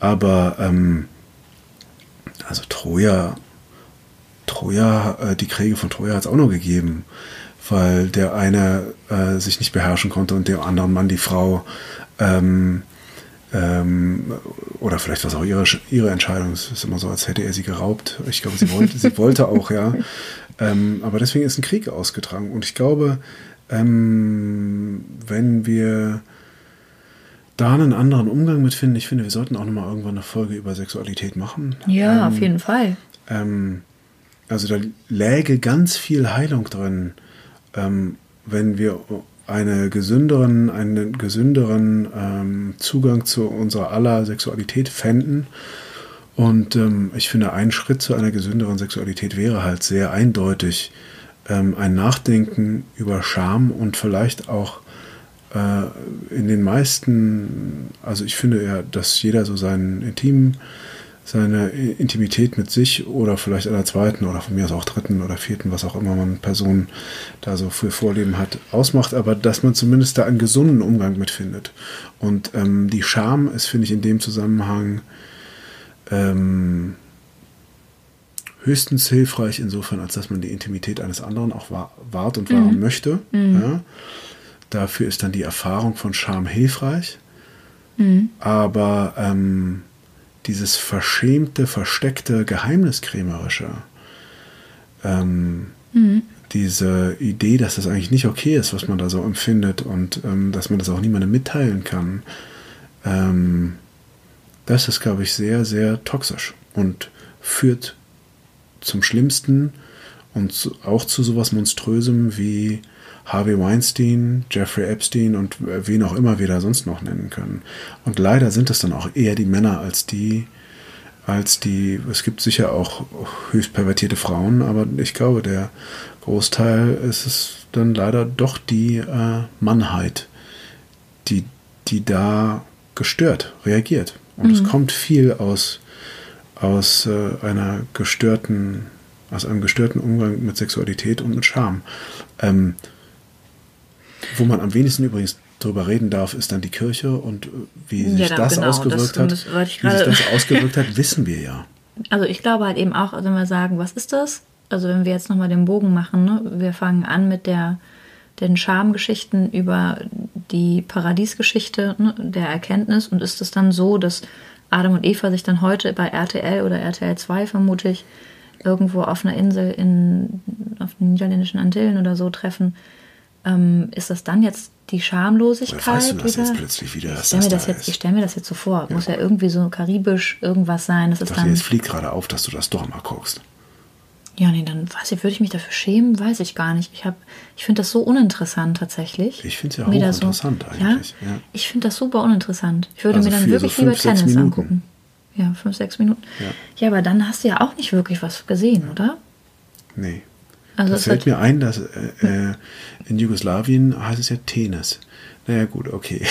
Aber ähm, also Troja, Troja, äh, die Kriege von Troja hat es auch nur gegeben, weil der eine äh, sich nicht beherrschen konnte und dem anderen Mann die Frau ähm, ähm, oder vielleicht war es auch ihre, ihre Entscheidung. Es ist immer so, als hätte er sie geraubt. Ich glaube, sie wollte, sie wollte auch, ja. Ähm, aber deswegen ist ein Krieg ausgetragen. Und ich glaube, ähm, wenn wir da einen anderen Umgang mit finden, ich finde, wir sollten auch nochmal irgendwann eine Folge über Sexualität machen. Ja, auf jeden Fall. Ähm, also da läge ganz viel Heilung drin, ähm, wenn wir eine gesünderen, einen gesünderen ähm, Zugang zu unserer aller Sexualität fänden. Und ähm, ich finde, ein Schritt zu einer gesünderen Sexualität wäre halt sehr eindeutig ähm, ein Nachdenken über Scham und vielleicht auch äh, in den meisten, also ich finde ja, dass jeder so seinen intimen seine Intimität mit sich oder vielleicht einer zweiten oder von mir aus auch dritten oder vierten, was auch immer man Person da so für Vorleben hat, ausmacht, aber dass man zumindest da einen gesunden Umgang mitfindet. Und ähm, die Scham ist, finde ich, in dem Zusammenhang ähm, höchstens hilfreich insofern, als dass man die Intimität eines anderen auch wahrt und wahren mhm. möchte. Mhm. Ja. Dafür ist dann die Erfahrung von Scham hilfreich. Mhm. Aber ähm, dieses verschämte, versteckte, geheimniskrämerische, ähm, mhm. diese Idee, dass das eigentlich nicht okay ist, was man da so empfindet und ähm, dass man das auch niemandem mitteilen kann, ähm, das ist, glaube ich, sehr, sehr toxisch und führt zum Schlimmsten und auch zu sowas Monströsem wie Harvey Weinstein, Jeffrey Epstein und wen auch immer wir da sonst noch nennen können. Und leider sind es dann auch eher die Männer als die, als die, es gibt sicher auch höchst pervertierte Frauen, aber ich glaube, der Großteil ist es dann leider doch die äh, Mannheit, die, die da gestört reagiert. Und mhm. es kommt viel aus, aus äh, einer gestörten, aus einem gestörten Umgang mit Sexualität und mit Scham. Ähm, wo man am wenigsten übrigens drüber reden darf, ist dann die Kirche und äh, wie sich ja, das genau, ausgewirkt das, hat. Wie sich das ausgewirkt hat, wissen wir ja. Also ich glaube halt eben auch, wenn wir sagen, was ist das? Also wenn wir jetzt nochmal den Bogen machen, ne? wir fangen an mit der, den Schamgeschichten über die Paradiesgeschichte ne? der Erkenntnis und ist es dann so, dass Adam und Eva sich dann heute bei RTL oder RTL 2 vermute ich irgendwo auf einer Insel in, auf den niederländischen Antillen oder so treffen ähm, ist das dann jetzt die Schamlosigkeit? Oder weißt du das jetzt plötzlich wieder? Ich stelle mir, das da jetzt, ich stell mir das jetzt so vor. Ja. Muss ja irgendwie so karibisch irgendwas sein. Das ich ist dachte, dann, jetzt fliegt gerade auf, dass du das doch mal guckst. Ja, nee, dann weiß ich, würde ich mich dafür schämen, weiß ich gar nicht. Ich, ich finde das so uninteressant tatsächlich. Ich finde es ja hochinteressant so, eigentlich. Ja, ja. Ich finde das super uninteressant. Ich würde also mir dann wirklich so fünf, lieber Tennis angucken. Ja, fünf, sechs Minuten. Ja. ja, aber dann hast du ja auch nicht wirklich was gesehen, oder? Nee. Also da fällt mir ein, dass äh, äh, in Jugoslawien heißt es ja Tennis. Naja, gut, okay.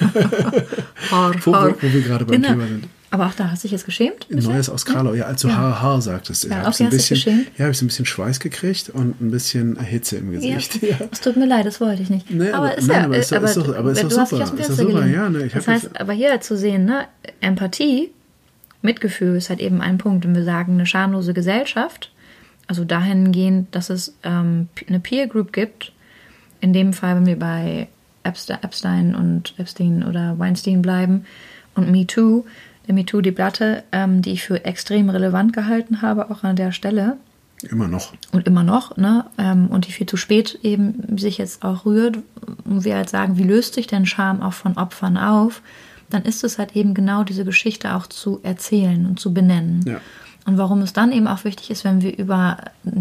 Haar, wo, Haar. wo, wir gerade beim genau. Thema sind. Aber auch da hast du dich jetzt geschämt? Neues aus Kralau, ja, als du ja. Haar, Haar sagtest. Ja, auch ein bisschen, ja, habe ich so ein bisschen Schweiß gekriegt und ein bisschen Hitze im Gesicht. Ja. Es tut mir leid, das wollte ich nicht. Nee, aber, aber, ist nein, ja, aber, ist, aber, ist doch, aber ist doch super. Ist doch super. Ja, ne, das heißt, aber hier zu sehen, ne, Empathie, Mitgefühl ist halt eben ein Punkt. Wenn wir sagen, eine schamlose Gesellschaft, also dahingehend, dass es ähm, eine Peer Group gibt. In dem Fall, wenn wir bei Epstein und Epstein oder Weinstein bleiben und Me Too, der Me Too Debatte, ähm, die ich für extrem relevant gehalten habe, auch an der Stelle. Immer noch. Und immer noch, ne? Ähm, und die viel zu spät eben sich jetzt auch rührt, und wir halt sagen, wie löst sich denn Scham auch von Opfern auf? Dann ist es halt eben genau diese Geschichte auch zu erzählen und zu benennen. Ja. Und warum es dann eben auch wichtig ist, wenn wir über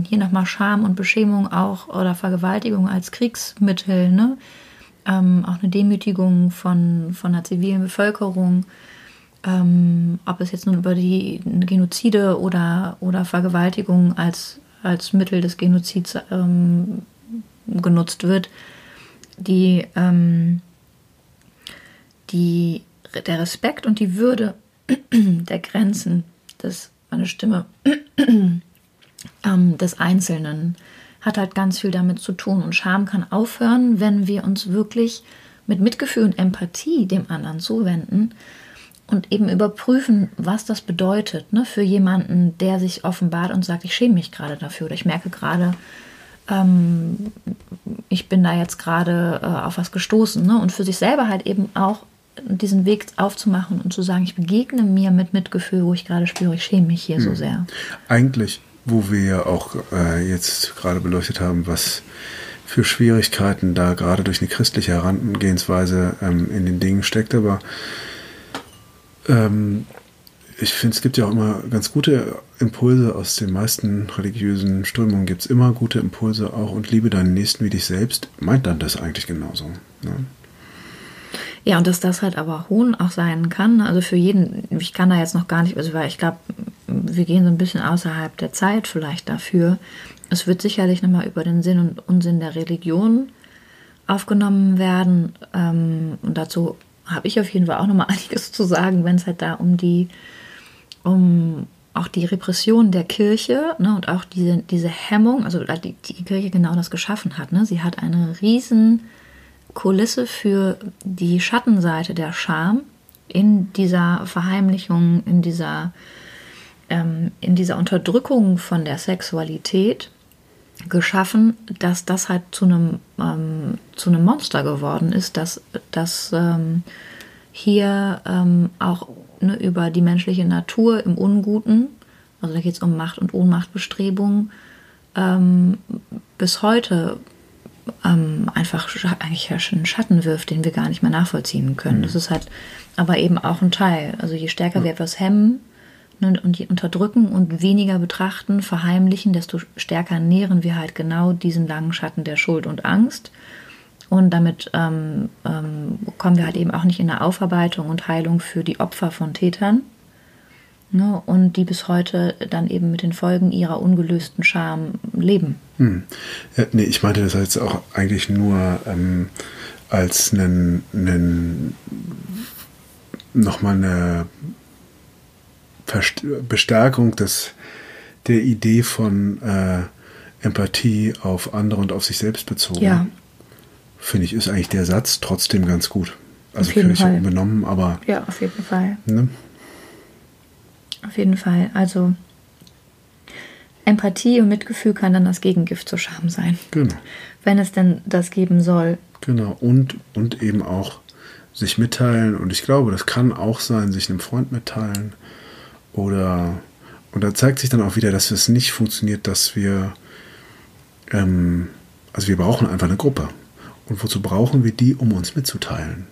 hier nochmal Scham und Beschämung auch oder Vergewaltigung als Kriegsmittel, ne, ähm, auch eine Demütigung von, von der zivilen Bevölkerung, ähm, ob es jetzt nun über die Genozide oder, oder Vergewaltigung als, als Mittel des Genozids ähm, genutzt wird, die, ähm, die, der Respekt und die Würde der Grenzen des meine Stimme, ähm, des Einzelnen hat halt ganz viel damit zu tun. Und Scham kann aufhören, wenn wir uns wirklich mit Mitgefühl und Empathie dem anderen zuwenden und eben überprüfen, was das bedeutet ne, für jemanden, der sich offenbart und sagt, ich schäme mich gerade dafür oder ich merke gerade, ähm, ich bin da jetzt gerade äh, auf was gestoßen. Ne? Und für sich selber halt eben auch diesen Weg aufzumachen und zu sagen, ich begegne mir mit Mitgefühl, wo ich gerade spüre, ich schäme mich hier hm. so sehr. Eigentlich, wo wir ja auch äh, jetzt gerade beleuchtet haben, was für Schwierigkeiten da gerade durch eine christliche Herangehensweise ähm, in den Dingen steckt, aber ähm, ich finde, es gibt ja auch immer ganz gute Impulse aus den meisten religiösen Strömungen. Gibt es immer gute Impulse auch und liebe deinen Nächsten wie dich selbst. Meint dann das eigentlich genauso? Ne? Ja, und dass das halt aber Hohn auch sein kann. Also für jeden, ich kann da jetzt noch gar nicht, also weil ich glaube, wir gehen so ein bisschen außerhalb der Zeit vielleicht dafür. Es wird sicherlich nochmal über den Sinn und Unsinn der Religion aufgenommen werden. Ähm, und dazu habe ich auf jeden Fall auch nochmal einiges zu sagen, wenn es halt da um die, um auch die Repression der Kirche ne, und auch diese, diese Hemmung, also die, die Kirche genau das geschaffen hat. Ne? Sie hat eine riesen Kulisse für die Schattenseite der Scham in dieser Verheimlichung, in dieser, ähm, in dieser Unterdrückung von der Sexualität geschaffen, dass das halt zu einem, ähm, zu einem Monster geworden ist, dass, dass ähm, hier ähm, auch ne, über die menschliche Natur im Unguten, also da geht es um Macht- und Ohnmachtbestrebungen, ähm, bis heute ähm, einfach eigentlich einen Schatten wirft, den wir gar nicht mehr nachvollziehen können. Mhm. Das ist halt aber eben auch ein Teil. Also je stärker mhm. wir etwas hemmen, Ne, und die unterdrücken und weniger betrachten, verheimlichen, desto stärker nähren wir halt genau diesen langen Schatten der Schuld und Angst. Und damit ähm, ähm, kommen wir halt eben auch nicht in eine Aufarbeitung und Heilung für die Opfer von Tätern. Ne, und die bis heute dann eben mit den Folgen ihrer ungelösten Scham leben. Hm. Ja, nee, ich meinte das jetzt auch eigentlich nur ähm, als einen, einen nochmal eine Bestärkung des, der Idee von äh, Empathie auf andere und auf sich selbst bezogen. Ja. Finde ich, ist eigentlich der Satz trotzdem ganz gut. Also völlig unbenommen, aber. Ja, auf jeden Fall. Ne? Auf jeden Fall. Also Empathie und Mitgefühl kann dann das Gegengift zur Scham sein. Genau. Wenn es denn das geben soll. Genau. Und, und eben auch sich mitteilen. Und ich glaube, das kann auch sein, sich einem Freund mitteilen oder und da zeigt sich dann auch wieder, dass es nicht funktioniert, dass wir, ähm, also wir brauchen einfach eine Gruppe. Und wozu brauchen wir die, um uns mitzuteilen?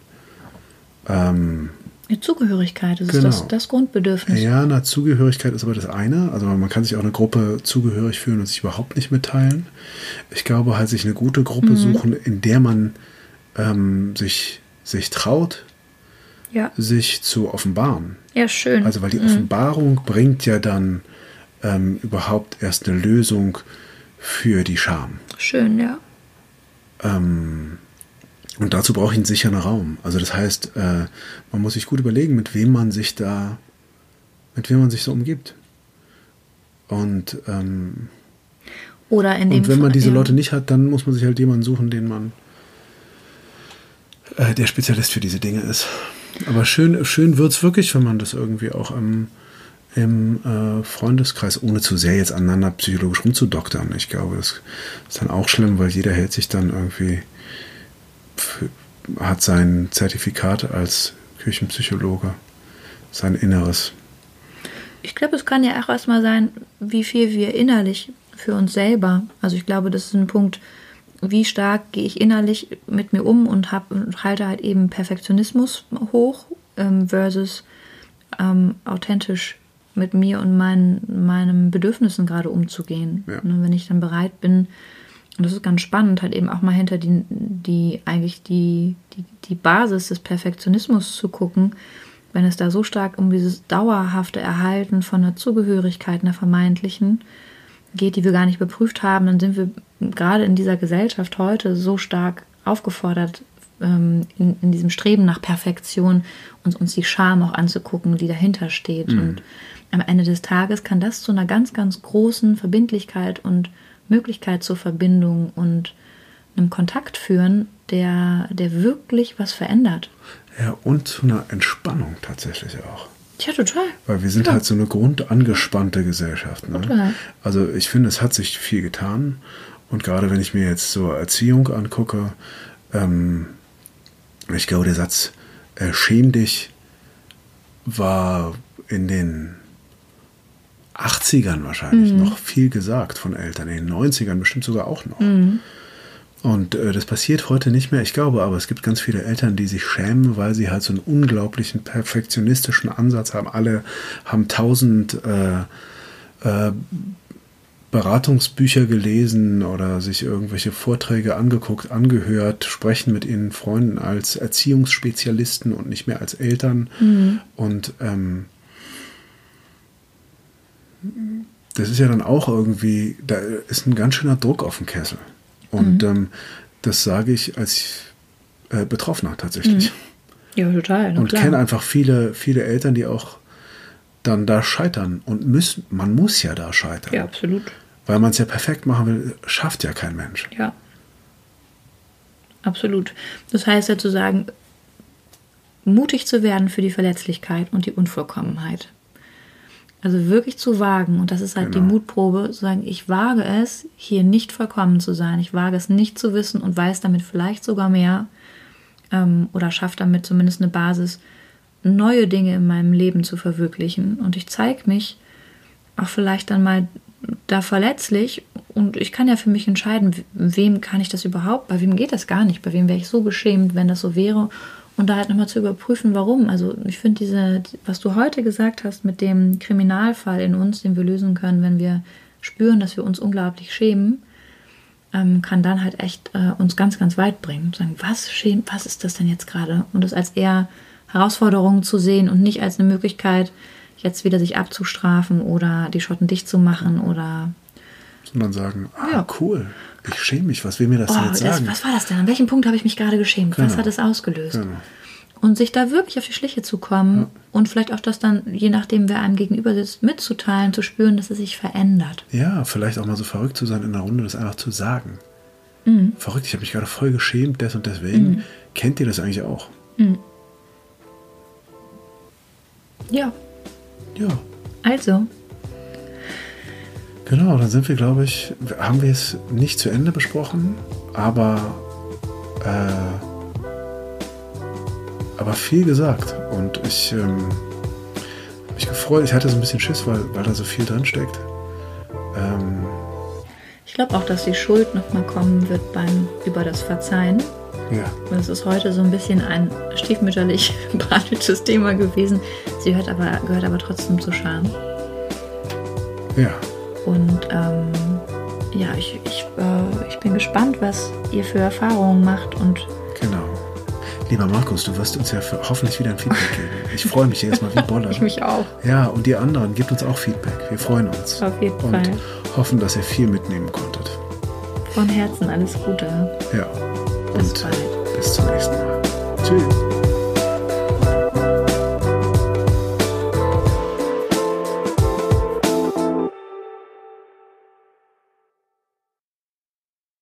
Ähm, eine Zugehörigkeit, das genau. ist das, das, Grundbedürfnis. Ja, eine Zugehörigkeit ist aber das eine. Also man kann sich auch eine Gruppe zugehörig fühlen und sich überhaupt nicht mitteilen. Ich glaube halt, sich eine gute Gruppe mhm. suchen, in der man ähm, sich, sich traut, ja. sich zu offenbaren. Ja, schön. Also, weil die mhm. Offenbarung bringt ja dann ähm, überhaupt erst eine Lösung für die Scham. Schön, ja. Ähm, und dazu brauche ich einen sicheren Raum. Also das heißt, äh, man muss sich gut überlegen, mit wem man sich da, mit wem man sich so umgibt. Und ähm, oder in dem Und wenn man diese Leute nicht hat, dann muss man sich halt jemanden suchen, den man äh, der Spezialist für diese Dinge ist. Aber schön, schön wird es wirklich, wenn man das irgendwie auch im, im äh, Freundeskreis, ohne zu sehr jetzt aneinander psychologisch rumzudoktern. Ich glaube, das ist dann auch schlimm, weil jeder hält sich dann irgendwie, hat sein Zertifikat als Küchenpsychologe, sein Inneres. Ich glaube, es kann ja auch erstmal sein, wie viel wir innerlich für uns selber, also ich glaube, das ist ein Punkt, wie stark gehe ich innerlich mit mir um und, hab, und halte halt eben Perfektionismus hoch ähm, versus ähm, authentisch mit mir und mein, meinen Bedürfnissen gerade umzugehen. Ja. Und wenn ich dann bereit bin, und das ist ganz spannend, halt eben auch mal hinter die, die eigentlich die, die, die Basis des Perfektionismus zu gucken, wenn es da so stark um dieses dauerhafte Erhalten von einer Zugehörigkeit, einer vermeintlichen, geht, die wir gar nicht beprüft haben, dann sind wir gerade in dieser Gesellschaft heute so stark aufgefordert, ähm, in, in, diesem Streben nach Perfektion uns, uns die Scham auch anzugucken, die dahinter steht. Mhm. Und am Ende des Tages kann das zu einer ganz, ganz großen Verbindlichkeit und Möglichkeit zur Verbindung und einem Kontakt führen, der, der wirklich was verändert. Ja, und zu einer Entspannung tatsächlich auch. Ja, total. Weil wir sind Klar. halt so eine grundangespannte Gesellschaft. Ne? Total. Also ich finde, es hat sich viel getan. Und gerade wenn ich mir jetzt so Erziehung angucke, ähm, ich glaube, der Satz, äh, schäm dich, war in den 80ern wahrscheinlich noch viel gesagt von Eltern, in den 90ern bestimmt sogar auch noch. Und äh, das passiert heute nicht mehr. Ich glaube aber, es gibt ganz viele Eltern, die sich schämen, weil sie halt so einen unglaublichen perfektionistischen Ansatz haben. Alle haben tausend äh, äh, Beratungsbücher gelesen oder sich irgendwelche Vorträge angeguckt, angehört, sprechen mit ihren Freunden als Erziehungsspezialisten und nicht mehr als Eltern. Und ähm, das ist ja dann auch irgendwie, da ist ein ganz schöner Druck auf dem Kessel. Und ähm, das sage ich als äh, Betroffener tatsächlich. Ja, total. Und kenne einfach viele, viele Eltern, die auch dann da scheitern und müssen, man muss ja da scheitern. Ja, absolut. Weil man es ja perfekt machen will, schafft ja kein Mensch. Ja. Absolut. Das heißt ja zu sagen, mutig zu werden für die Verletzlichkeit und die Unvollkommenheit. Also wirklich zu wagen, und das ist halt Genau. die Mutprobe, zu sagen, ich wage es, hier nicht vollkommen zu sein. Ich wage es nicht zu wissen und weiß damit vielleicht sogar mehr ähm, oder schaffe damit zumindest eine Basis, neue Dinge in meinem Leben zu verwirklichen. Und ich zeige mich auch vielleicht dann mal da verletzlich und ich kann ja für mich entscheiden, wem kann ich das überhaupt, bei wem geht das gar nicht, bei wem wäre ich so beschämt, wenn das so wäre und da halt nochmal zu überprüfen, warum. Also ich finde diese, was du heute gesagt hast mit dem Kriminalfall in uns, den wir lösen können, wenn wir spüren, dass wir uns unglaublich schämen, ähm, kann dann halt echt äh, uns ganz, ganz weit bringen. Sagen, was schämt, was ist das denn jetzt gerade? Und das als eher Herausforderung zu sehen und nicht als eine Möglichkeit, jetzt wieder sich abzustrafen oder die Schotten dicht zu machen oder Sondern sagen, ah, Ja. cool, ich schäme mich, was will mir das oh, jetzt das, sagen? was war das denn? An welchem Punkt habe ich mich gerade geschämt? Was Genau. hat es ausgelöst? Genau. Und sich da wirklich auf die Schliche zu kommen und vielleicht auch das dann, je nachdem, wer einem gegenüber sitzt, mitzuteilen, zu spüren, dass es sich verändert. Ja, vielleicht auch mal so verrückt zu sein in der Runde, das einfach zu sagen. Mhm. Verrückt, ich habe mich gerade voll geschämt, des und deswegen. Kennt ihr das eigentlich auch? Ja, Ja, also, genau, dann sind wir, glaube ich, haben wir es nicht zu Ende besprochen, aber, äh, aber viel gesagt. Und ich ähm, habe mich gefreut, ich hatte so ein bisschen Schiss, weil, weil da so viel drin steckt. Ähm, ich glaube auch, dass die Schuld nochmal kommen wird beim über das Verzeihen. ja, Das ist heute so ein bisschen ein stiefmütterlich behandeltes Thema gewesen. Sie hört aber, gehört aber trotzdem zu Scham. ja, Und ähm, ja, ich, ich, äh, ich bin gespannt, was ihr für Erfahrungen macht. Und genau. Lieber Markus, du wirst uns ja hoffentlich wieder ein Feedback geben. Ich freue mich jedes Mal wie Bolle. ich mich auch. Ja, und die anderen, gebt uns auch Feedback. Wir freuen uns. Auf jeden und Fall. hoffen, dass ihr viel mitnehmen konntet. Von Herzen alles Gute. Ja. Bis Und bald. bis zum nächsten Mal. Tschüss.